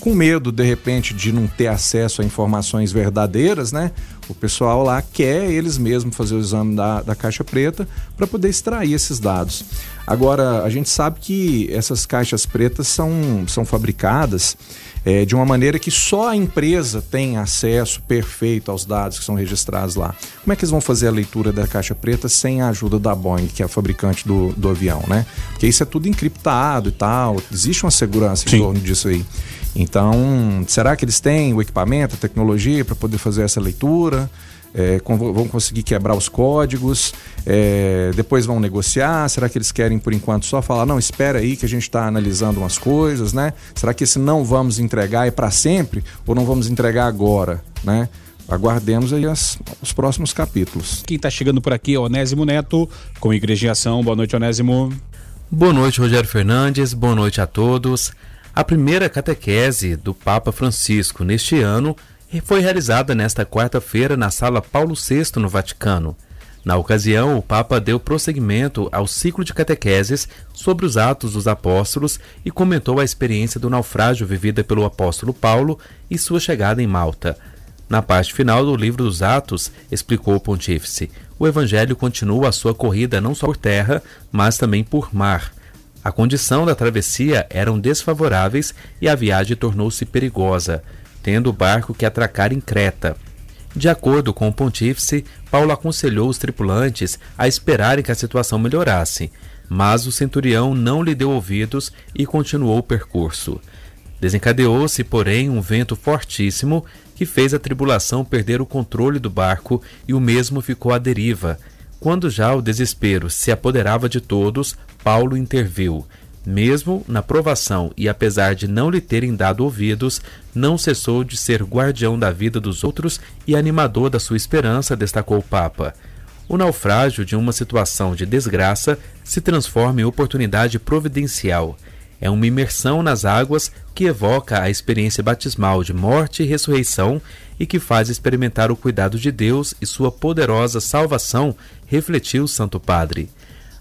com medo de repente de não ter acesso a informações verdadeiras, né? O pessoal lá quer eles mesmos fazer o exame da, da caixa preta para poder extrair esses dados. Agora, a gente sabe que essas caixas pretas são, são fabricadas é, de uma maneira que só a empresa tem acesso perfeito aos dados que são registrados lá. Como é que eles vão fazer a leitura da caixa preta sem a ajuda da Boeing, que é a fabricante do, do avião, né? Porque isso é tudo encriptado e tal, existe uma segurança Sim. em torno disso aí. Então, será que eles têm o equipamento, a tecnologia para poder fazer essa leitura? É, vão conseguir quebrar os códigos, é, depois vão negociar. Será que eles querem, por enquanto, só falar, não, espera aí que a gente está analisando umas coisas, né? Será que esse não vamos entregar é para sempre ou não vamos entregar agora, né? Aguardemos aí as, os próximos capítulos. Quem está chegando por aqui é Onésimo Neto, com Igreja em Ação. Boa noite, Onésimo. Boa noite, Rogério Fernandes. Boa noite a todos. A primeira catequese do Papa Francisco neste ano foi realizada nesta quarta-feira na Sala Paulo VI, no Vaticano. Na ocasião, o Papa deu prosseguimento ao ciclo de catequeses sobre os Atos dos Apóstolos e comentou a experiência do naufrágio vivida pelo apóstolo Paulo e sua chegada em Malta. Na parte final do livro dos Atos, explicou o pontífice, o Evangelho continua a sua corrida não só por terra, mas também por mar. A condição da travessia eram desfavoráveis e a viagem tornou-se perigosa tendo o barco que atracar em Creta. De acordo com o pontífice, Paulo aconselhou os tripulantes a esperarem que a situação melhorasse, mas o centurião não lhe deu ouvidos e continuou o percurso. Desencadeou-se, porém, um vento fortíssimo que fez a tribulação perder o controle do barco e o mesmo ficou à deriva. Quando já o desespero se apoderava de todos, Paulo interviu mesmo na provação e apesar de não lhe terem dado ouvidos, não cessou de ser guardião da vida dos outros e animador da sua esperança, destacou o Papa. O naufrágio de uma situação de desgraça se transforma em oportunidade providencial. É uma imersão nas águas que evoca a experiência batismal de morte e ressurreição e que faz experimentar o cuidado de Deus e sua poderosa salvação, refletiu o Santo Padre.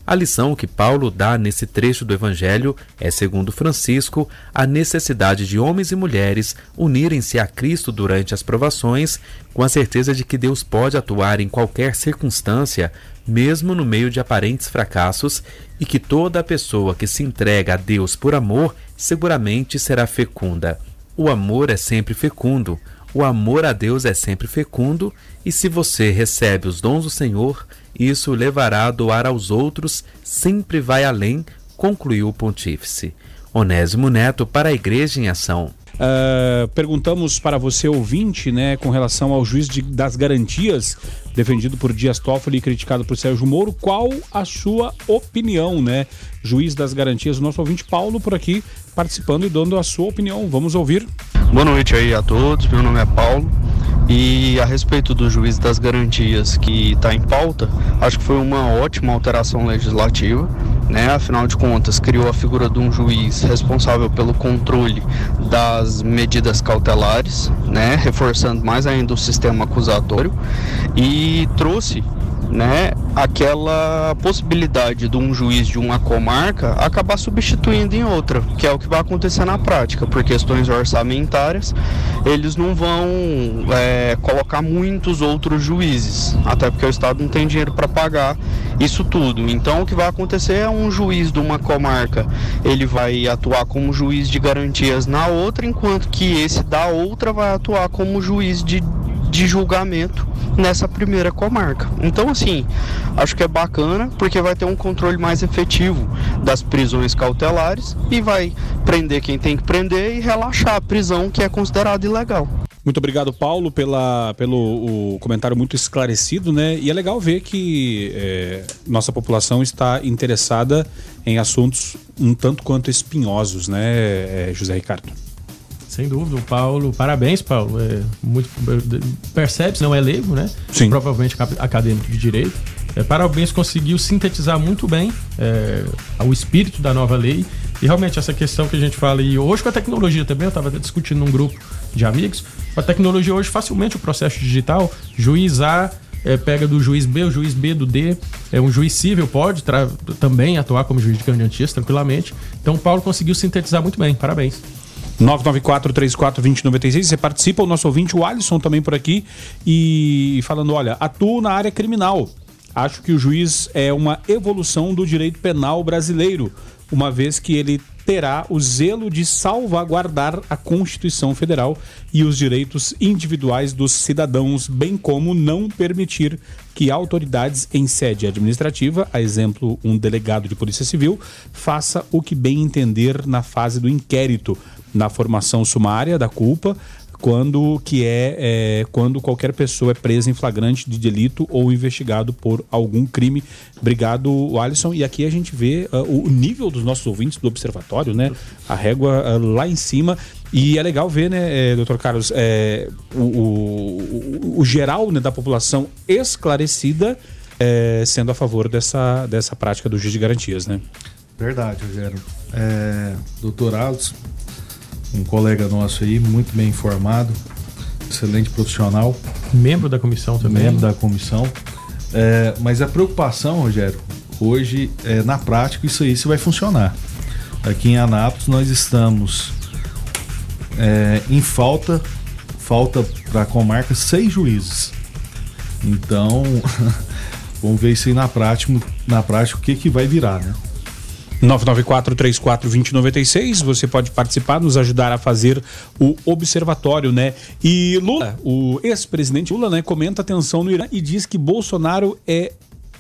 A lição que Paulo dá nesse trecho do Evangelho é, segundo Francisco, a necessidade de homens e mulheres unirem-se a Cristo durante as provações, com a certeza de que Deus pode atuar em qualquer circunstância, mesmo no meio de aparentes fracassos, e que toda pessoa que se entrega a Deus por amor seguramente será fecunda. O amor é sempre fecundo, o amor a Deus é sempre fecundo, e se você recebe os dons do Senhor, isso levará a doar aos outros, sempre vai além, concluiu o pontífice. Onésimo Neto para a Igreja em Ação. Uh, perguntamos para você, ouvinte, né, com relação ao juiz de, das garantias defendido por Dias Toffoli e criticado por Sérgio Moro, qual a sua opinião, né? Juiz das garantias, o nosso ouvinte Paulo por aqui participando e dando a sua opinião. Vamos ouvir. Boa noite aí a todos, meu nome é Paulo. E a respeito do juiz das garantias que está em pauta, acho que foi uma ótima alteração legislativa, né? Afinal de contas, criou a figura de um juiz responsável pelo controle das medidas cautelares, né? Reforçando mais ainda o sistema acusatório e trouxe né, aquela possibilidade de um juiz de uma comarca acabar substituindo em outra, que é o que vai acontecer na prática, por questões orçamentárias, eles não vão é, colocar muitos outros juízes, até porque o Estado não tem dinheiro para pagar isso tudo. Então, o que vai acontecer é um juiz de uma comarca, ele vai atuar como juiz de garantias na outra, enquanto que esse da outra vai atuar como juiz de, de julgamento nessa primeira comarca. Então, assim, acho que é bacana porque vai ter um controle mais efetivo das prisões cautelares e vai prender quem tem que prender e relaxar a prisão que é considerada ilegal. Muito obrigado, Paulo, pela, pelo comentário muito esclarecido, né? E é legal ver que é, nossa população está interessada em assuntos um tanto quanto espinhosos, né, é, José Ricardo? Sem dúvida, o Paulo, parabéns, Paulo. É muito, percebe, não é leigo, né? Sim. Provavelmente acadêmico de direito. É, parabéns, conseguiu sintetizar muito bem é, o espírito da nova lei. E realmente, essa questão que a gente fala, e hoje com a tecnologia também, eu estava discutindo num grupo de amigos, com a tecnologia hoje, facilmente o processo digital, juiz A é, pega do juiz B, o juiz B do D, é um juiz civil pode também atuar como juiz de garantias tranquilamente. Então o Paulo conseguiu sintetizar muito bem. Parabéns. 994-34-2096. Você participa, o nosso ouvinte, o Alisson, também por aqui, e falando: olha, atuo na área criminal. Acho que o juiz é uma evolução do direito penal brasileiro, uma vez que ele terá o zelo de salvaguardar a Constituição Federal e os direitos individuais dos cidadãos, bem como não permitir que autoridades em sede administrativa, a exemplo, um delegado de Polícia Civil, faça o que bem entender na fase do inquérito, na formação sumária da culpa, quando que é, é, quando qualquer pessoa é presa em flagrante de delito ou investigado por algum crime. Obrigado, Alisson. E aqui a gente vê uh, o nível dos nossos ouvintes do observatório, né? A régua uh, lá em cima. E é legal ver, né, é, doutor Carlos, é, o, o, o, geral né, da população esclarecida é, sendo a favor dessa, dessa prática do juiz de garantias, né? Verdade, Rogério. Doutor Alisson, um colega nosso aí, muito bem informado, excelente profissional. Membro da comissão também. Membro da comissão. É, mas a preocupação, Rogério, hoje, é, na prática, isso aí se vai funcionar. Aqui em Anápolis nós estamos é, em falta, falta para a comarca seis juízes. Então, vamos ver isso aí na prática, na prática o que, que vai virar, né? 994-34-2096. Você pode participar, nos ajudar a fazer o observatório, né? E Lula, o ex-presidente Lula, né, comenta a tensão no Irã e diz que Bolsonaro é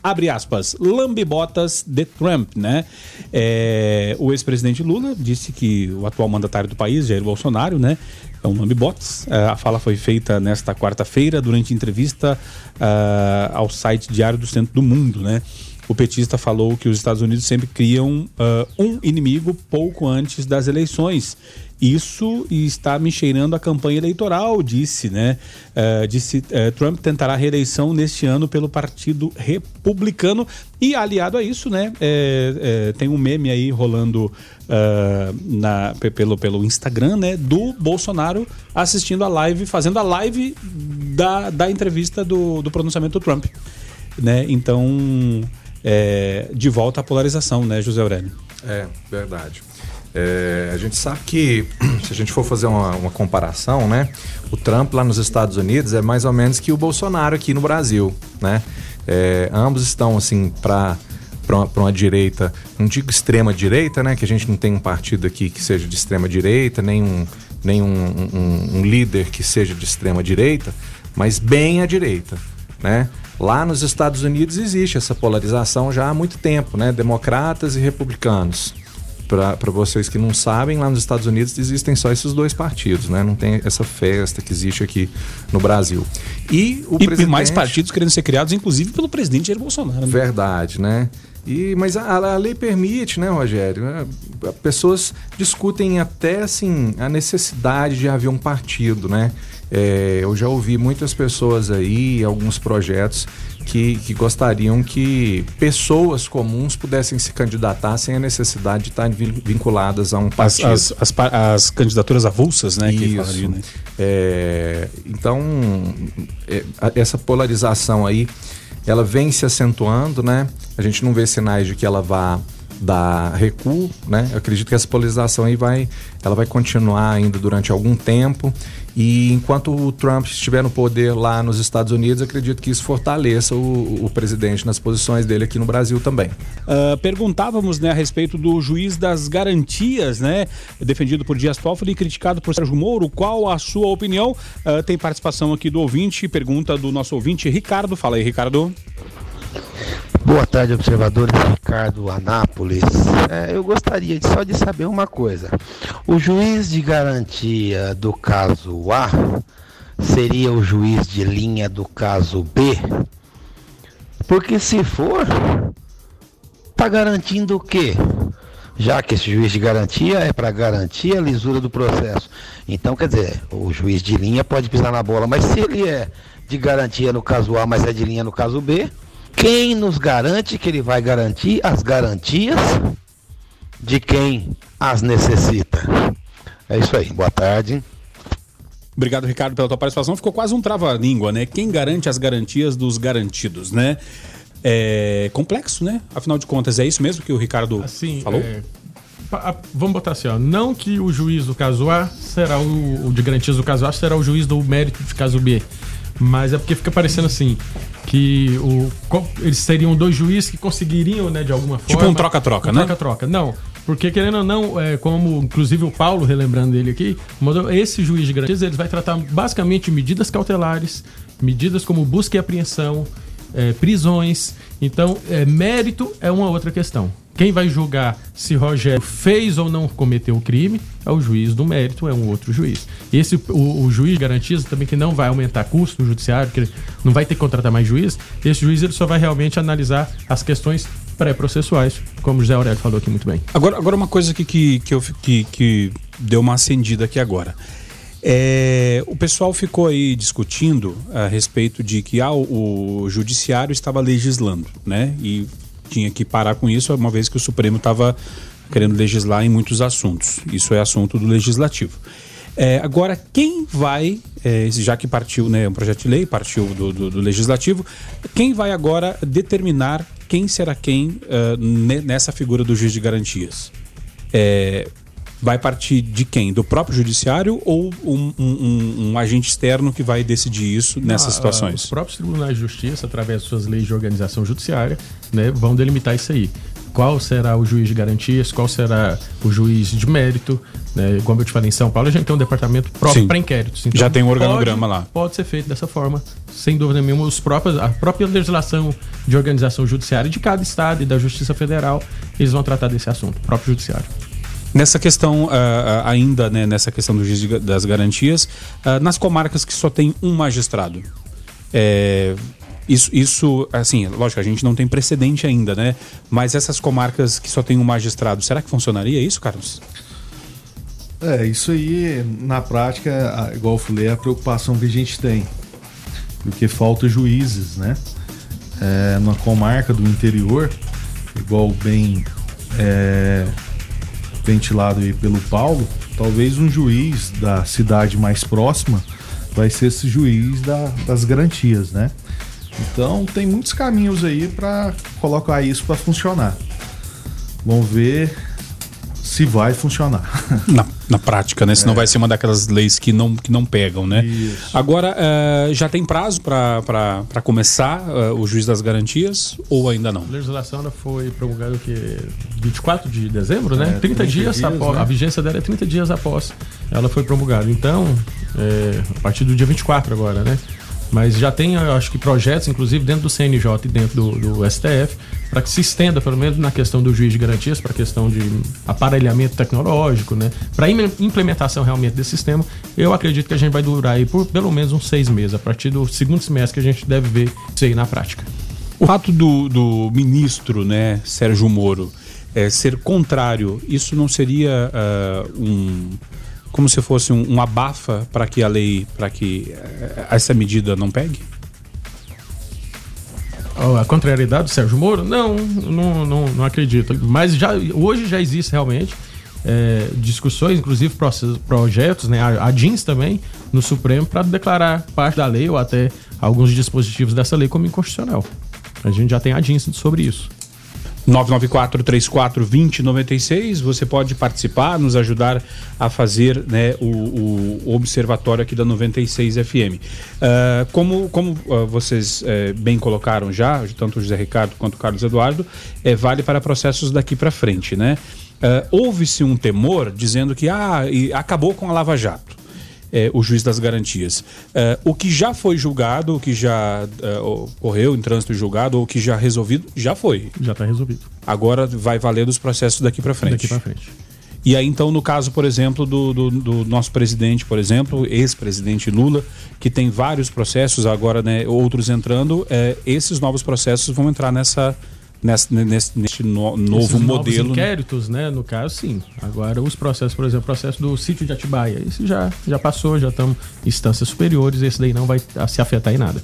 abre aspas, lambibotas de Trump, né? É, o ex-presidente Lula disse que o atual mandatário do país, Jair Bolsonaro, né? É um lambibotas. É, a fala foi feita nesta quarta-feira durante entrevista uh, ao site Diário do Centro do Mundo, né? O petista falou que os Estados Unidos sempre criam uh, um inimigo pouco antes das eleições. Isso está me cheirando a campanha eleitoral, disse, né? Uh, disse uh, Trump tentará reeleição neste ano pelo Partido Republicano e aliado a isso, né? É, é, tem um meme aí rolando na, pelo, pelo Instagram, né? Do Bolsonaro assistindo a live, fazendo a live da, da entrevista do, do pronunciamento do Trump, né? Então é, de volta à polarização, né, José Aurélio? É, verdade. É, a gente sabe que, se a gente for fazer uma, uma, comparação, né? O Trump lá nos Estados Unidos é mais ou menos que o Bolsonaro aqui no Brasil, né? É, ambos estão, assim, para para uma direita, não digo extrema direita, né? Que a gente não tem um partido aqui que seja de extrema direita, nem um, nem um, um, um líder que seja de extrema direita, mas bem à direita, né? Lá nos Estados Unidos existe essa polarização já há muito tempo, né? Democratas e republicanos. Para vocês que não sabem, lá nos Estados Unidos existem só esses dois partidos, né? Não tem essa festa que existe aqui no Brasil. E o e, presidente... e mais partidos querendo ser criados, inclusive pelo presidente Jair Bolsonaro. Né? Verdade, né? E, mas a, a, lei permite, né, Rogério? É, pessoas discutem até assim a necessidade de haver um partido, né? É, eu já ouvi muitas pessoas aí, alguns projetos, que, que, gostariam que pessoas comuns pudessem se candidatar sem a necessidade de estarem vinculadas a um partido. As, as, as, as candidaturas avulsas, né? Isso. Falaria, né? É, então, é, essa polarização aí, ela vem se acentuando, né? A gente não vê sinais de que ela vá dar recuo, né? Eu acredito que essa polarização aí vai, ela vai continuar ainda durante algum tempo e enquanto o Trump estiver no poder lá nos Estados Unidos, acredito que isso fortaleça o, o presidente nas posições dele aqui no Brasil também. Uh, perguntávamos né, a respeito do juiz das garantias, né? Defendido por Dias Toffoli e criticado por Sérgio Moro. Qual a sua opinião? Uh, tem participação aqui do ouvinte, pergunta do nosso ouvinte Ricardo. Fala aí, Ricardo. Boa tarde, observadores. Ricardo Anápolis. É, eu gostaria só de saber uma coisa. O juiz de garantia do caso A seria o juiz de linha do caso B? Porque se for, tá garantindo o quê? já que esse juiz de garantia é para garantir a lisura do processo. Então, quer dizer, o juiz de linha pode pisar na bola, mas se ele é de garantia no caso A, mas é de linha no caso B, quem nos garante que ele vai garantir as garantias de quem as necessita? É isso aí. Boa tarde. Obrigado, Ricardo, pela tua participação. Ficou quase um trava-língua, né? Quem garante as garantias dos garantidos, né? É complexo, né? Afinal de contas, é isso mesmo que o Ricardo assim, falou? É, vamos botar assim, ó. Não que o juiz do caso A será o, o de garantias do caso A será o juiz do mérito de caso B. Mas é porque fica parecendo assim que o, eles seriam dois juízes que conseguiriam, né, de alguma forma. Tipo um troca-troca, um né? Troca-troca. Não. Porque, querendo ou não, é, como inclusive o Paulo, relembrando ele aqui, esse juiz de garantias ele vai tratar basicamente medidas cautelares, medidas como busca e apreensão, é, prisões. Então, é, mérito é uma outra questão. Quem vai julgar se Rogério fez ou não cometeu o crime é o juiz do mérito, é um outro juiz. Esse, o, o juiz garantiza também que não vai aumentar custo no judiciário, que ele não vai ter que contratar mais juiz. Esse juiz ele só vai realmente analisar as questões pré-processuais, como o José Aurélio falou aqui muito bem. Agora, agora uma coisa que, que, que, eu, que, que deu uma acendida aqui agora. É, o pessoal ficou aí discutindo a respeito de que ah, o, o judiciário estava legislando, né? E tinha que parar com isso, uma vez que o Supremo estava querendo legislar em muitos assuntos. Isso é assunto do legislativo. É, agora, quem vai, é, já que partiu né, um projeto de lei, partiu do, do- do legislativo, quem vai agora determinar quem será quem ne- nessa figura do juiz de garantias? É, vai partir de quem? Do próprio judiciário ou um, um- um- agente externo que vai decidir isso nessas Ah, situações? Os próprios tribunais de justiça, através de suas leis de organização judiciária, né, vão delimitar isso aí. Qual será o juiz de garantias, qual será o juiz de mérito. Né? Como eu te falei, em São Paulo a gente tem um departamento próprio para inquéritos. Então, Já tem um organograma pode- lá. Pode ser feito dessa forma, sem dúvida nenhuma. Os próprios, a própria legislação de organização judiciária de cada estado e da Justiça Federal, eles vão tratar desse assunto, o próprio judiciário. Nessa questão, ah, ainda né, nessa questão do juiz das garantias, ah, nas comarcas que só tem um magistrado, é, isso, isso, assim, lógico, a gente não tem precedente ainda, né? Mas essas comarcas que só tem um magistrado, será que funcionaria isso, Carlos? É, isso aí, na prática, igual eu falei, é a preocupação que a gente tem. Porque falta juízes, né? É, na comarca do interior, igual bem é, ventilado aí pelo Paulo, talvez um juiz da cidade mais próxima vai ser esse juiz da- das garantias, né? Então tem muitos caminhos aí para colocar isso para funcionar. Vamos ver se vai funcionar. Na, na prática, né? Senão É. vai ser uma daquelas leis que não, que não pegam, né? Agora, eh, já tem prazo para começar eh, o juiz das garantias ou ainda não? A legislação foi promulgada o quê? 24 de dezembro, né? É, 30, 30 dias, dias, após. né? A vigência dela é 30 dias após ela foi promulgada. Então, é, a partir do dia 24 agora, né? Mas já tem, eu acho que, projetos, inclusive, dentro do CNJ e dentro do, do STF, para que se estenda, pelo menos na questão do juiz de garantias, para a questão de aparelhamento tecnológico, né? Para implementação realmente desse sistema, eu acredito que a gente vai durar aí por pelo menos uns seis meses. A partir do segundo semestre que a gente deve ver isso aí na prática. O fato do, do ministro, né, Sérgio Moro, eh, ser contrário, isso não seria ah, um. como se fosse um, um abafa para que a lei, para que eh, essa medida não pegue? A contrariedade do Sérgio Moro? Não, não, não, não acredito. Mas já, hoje já existe realmente é, discussões, inclusive projetos, né, a, a DINS também, no Supremo, para declarar parte da lei ou até alguns dispositivos dessa lei como inconstitucional. A gente já tem a DINS sobre isso. 994-34-2096. Você pode participar, nos ajudar a fazer né, o, o observatório aqui da 96 FM. Ah, como como ah, vocês eh, bem colocaram já, tanto o José Ricardo quanto o Carlos Eduardo, eh, vale para processos daqui para frente, né? Ah, Houve-se um temor dizendo que ah, acabou com a Lava Jato é, o juiz das garantias. É, o que já foi julgado, o que já é, ocorreu em trânsito julgado, ou o que já resolvido, já foi. Já está resolvido. Agora vai valer dos processos daqui para frente. Daqui para frente. E aí, então, no caso, por exemplo, do, do- do nosso presidente, por exemplo, ex-presidente Lula, que tem vários processos, agora né, outros entrando, é, esses novos processos vão entrar nessa, nesse, nesse, neste no, novo modelo. né? inquéritos, né? No caso, sim. Agora, os processos, por exemplo, o processo do sítio de Atibaia, esse já, já passou, já estamos em instâncias superiores, esse daí não vai se afetar em nada.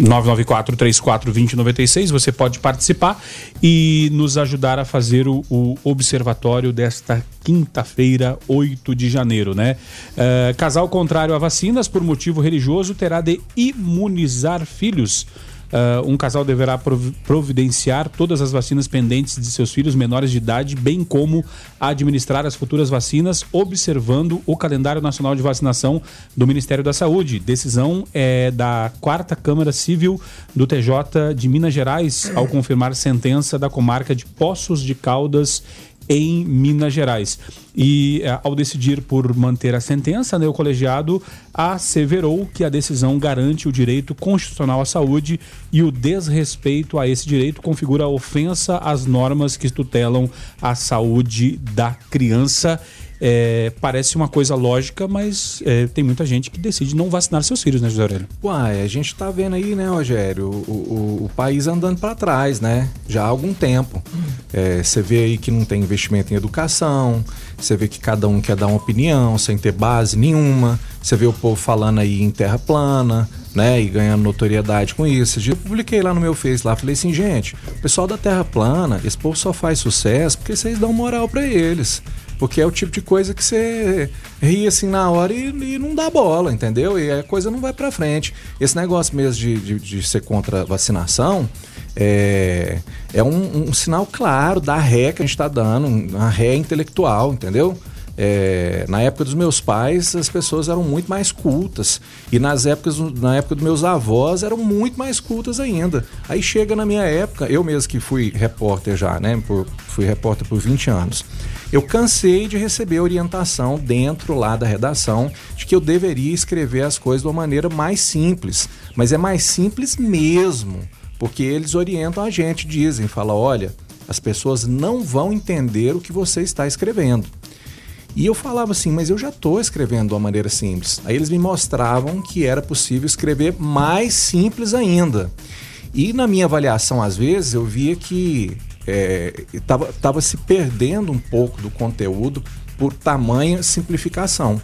994-34-2096. Você pode participar e nos ajudar a fazer o, o observatório desta quinta-feira, 8 de janeiro, né? Eh, casal contrário a vacinas por motivo religioso terá de imunizar filhos. Uh, um casal deverá prov- providenciar todas as vacinas pendentes de seus filhos menores de idade, bem como administrar as futuras vacinas, observando o calendário nacional de vacinação do Ministério da Saúde. Decisão é da quarta Câmara Civil do TJ de Minas Gerais, ao confirmar sentença da comarca de Poços de Caldas em Minas Gerais. E eh, ao decidir por manter a sentença, né, o colegiado asseverou que a decisão garante o direito constitucional à saúde e o desrespeito a esse direito configura ofensa às normas que tutelam a saúde da criança. É, parece uma coisa lógica, mas é, tem muita gente que decide não vacinar seus filhos, né, José Aurélio? Uai, a gente tá vendo aí, né, Rogério, o, o, o país andando para trás, né? Já há algum tempo. É, Você vê aí que não tem investimento em educação, você vê que cada um quer dar uma opinião sem ter base nenhuma, você vê o povo falando aí em terra plana, né, e ganhando notoriedade com isso. Eu publiquei lá no meu Face lá, falei assim, gente, o pessoal da terra plana, esse povo só faz sucesso porque vocês dão moral para eles. Porque é o tipo de coisa que você ri assim na hora e, e não dá bola, entendeu? E a coisa não vai pra frente. Esse negócio mesmo de, de, de ser contra a vacinação é, é um, um sinal claro da ré que a gente tá dando, uma ré intelectual, entendeu? É, na época dos meus pais, as pessoas eram muito mais cultas. E nas épocas, na época dos meus avós, eram muito mais cultas ainda. Aí chega na minha época, eu mesmo que fui repórter já, né? Por, fui repórter por 20 anos. Eu cansei de receber orientação dentro lá da redação de que eu deveria escrever as coisas de uma maneira mais simples. Mas é mais simples mesmo. Porque eles orientam a gente, dizem, falam, olha, as pessoas não vão entender o que você está escrevendo. E eu falava assim, mas eu já estou escrevendo de uma maneira simples. Aí eles me mostravam que era possível escrever mais simples ainda. E na minha avaliação, às vezes, eu via que estava tava se perdendo um pouco do conteúdo por tamanha simplificação.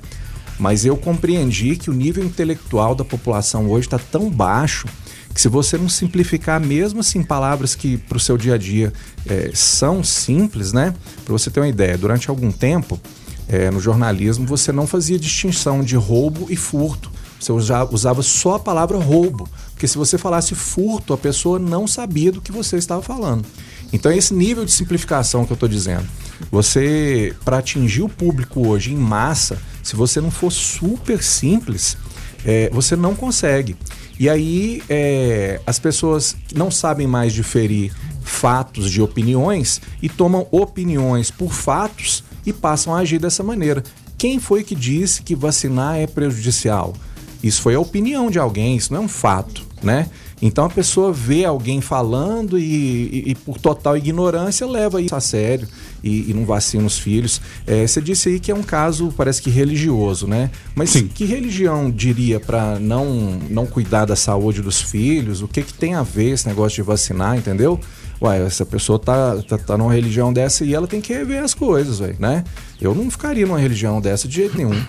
Mas eu compreendi que o nível intelectual da população hoje está tão baixo que se você não simplificar mesmo assim palavras que para o seu dia a dia eh, são simples, né? Para você ter uma ideia, durante algum tempo eh, no jornalismo você não fazia distinção de roubo e furto. Você usa- usava só a palavra roubo, porque se você falasse furto, a pessoa não sabia do que você estava falando. Então, esse nível de simplificação que eu estou dizendo. Você, para atingir o público hoje em massa, se você não for super simples, é, você não consegue. E aí, é, as pessoas não sabem mais diferir fatos de opiniões e tomam opiniões por fatos e passam a agir dessa maneira. Quem foi que disse que vacinar é prejudicial? Isso foi a opinião de alguém, isso não é um fato, né? Então a pessoa vê alguém falando e, e- e por total ignorância leva isso a sério e, e não vacina os filhos. É, você disse aí que é um caso, parece que religioso, né? Mas que religião diria para não, não cuidar da saúde dos filhos? O que, que tem a ver esse negócio de vacinar, entendeu? Ué, essa pessoa tá, tá, tá numa religião dessa e ela tem que rever as coisas, velho, né? Eu não ficaria numa religião dessa de jeito nenhum.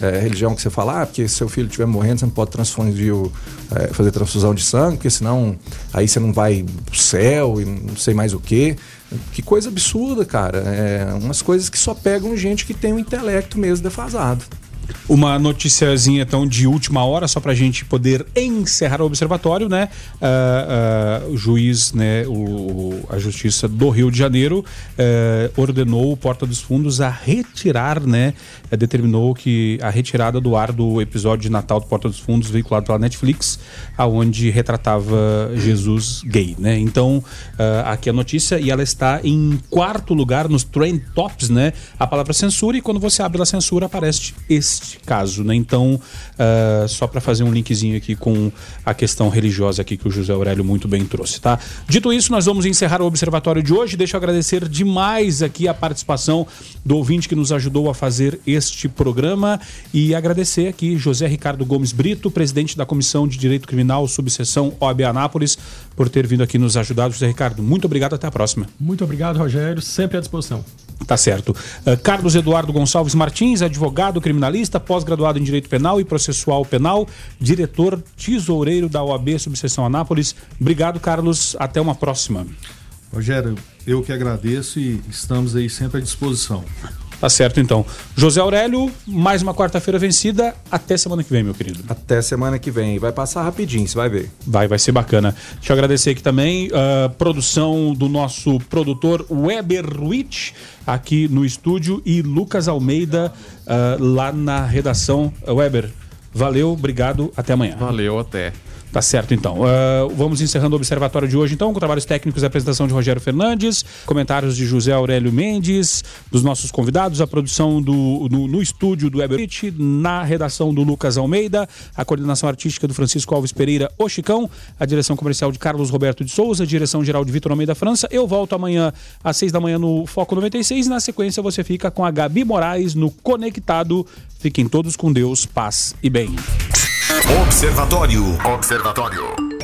É, religião que você fala, ah, porque se seu filho estiver morrendo, você não pode transfundir, o- é, fazer transfusão de sangue, porque senão aí você não vai pro céu e não sei mais o quê. Que coisa absurda, cara. É umas coisas que só pegam gente que tem um intelecto mesmo defasado. Uma noticiazinha então de última hora, só pra gente poder encerrar o observatório, né? Ah, ah, o juiz, né? O, a Justiça do Rio de Janeiro eh, ordenou o Porta dos Fundos a retirar, né? eh, determinou que a retirada do ar do episódio de Natal do Porta dos Fundos veiculado pela Netflix, aonde retratava Jesus gay, né? Então, ah, aqui a notícia e ela está em quarto lugar nos Trend Tops, né? A palavra censura e quando você abre a censura aparece este neste caso, né? Então, uh, só para fazer um linkzinho aqui com a questão religiosa aqui que o José Aurélio muito bem trouxe, tá? Dito isso, nós vamos encerrar o observatório de hoje. Deixa eu agradecer demais aqui a participação do ouvinte que nos ajudou a fazer este programa e agradecer aqui José Ricardo Gomes Brito, presidente da Comissão de Direito Criminal, subseção OAB Anápolis, por ter vindo aqui nos ajudar. José Ricardo, muito obrigado, até a próxima. Muito obrigado, Rogério, sempre à disposição. Tá certo. Uh, Carlos Eduardo Gonçalves Martins, advogado criminalista, pós-graduado em Direito Penal e Processual Penal, diretor tesoureiro da OAB Subseção Anápolis. Obrigado, Carlos. Até uma próxima. Rogério, eu que agradeço e estamos aí sempre à disposição. Tá certo, então. José Aurélio, mais uma quarta-feira vencida. Até semana que vem, meu querido. Até semana que vem. Vai passar rapidinho, você vai ver. Vai, vai ser bacana. Deixa eu agradecer aqui também a uh, produção do nosso produtor Weber Ruiz, aqui no estúdio, e Lucas Almeida uh, lá na redação. Weber, valeu, obrigado, até amanhã. Valeu, até. Tá certo, então. Uh, vamos encerrando o observatório de hoje, então, com trabalhos técnicos e apresentação de Rogério Fernandes, comentários de José Aurélio Mendes, dos nossos convidados, a produção do, no, no estúdio do Eberich, na redação do Lucas Almeida, a coordenação artística do Francisco Alves Pereira, o Chicão, a direção comercial de Carlos Roberto de Souza, a direção geral de Vitor Almeida França. Eu volto amanhã às seis da manhã no Foco 96 e na sequência você fica com a Gabi Moraes no Conectado. Fiquem todos com Deus, paz e bem. Observatório. Observatório.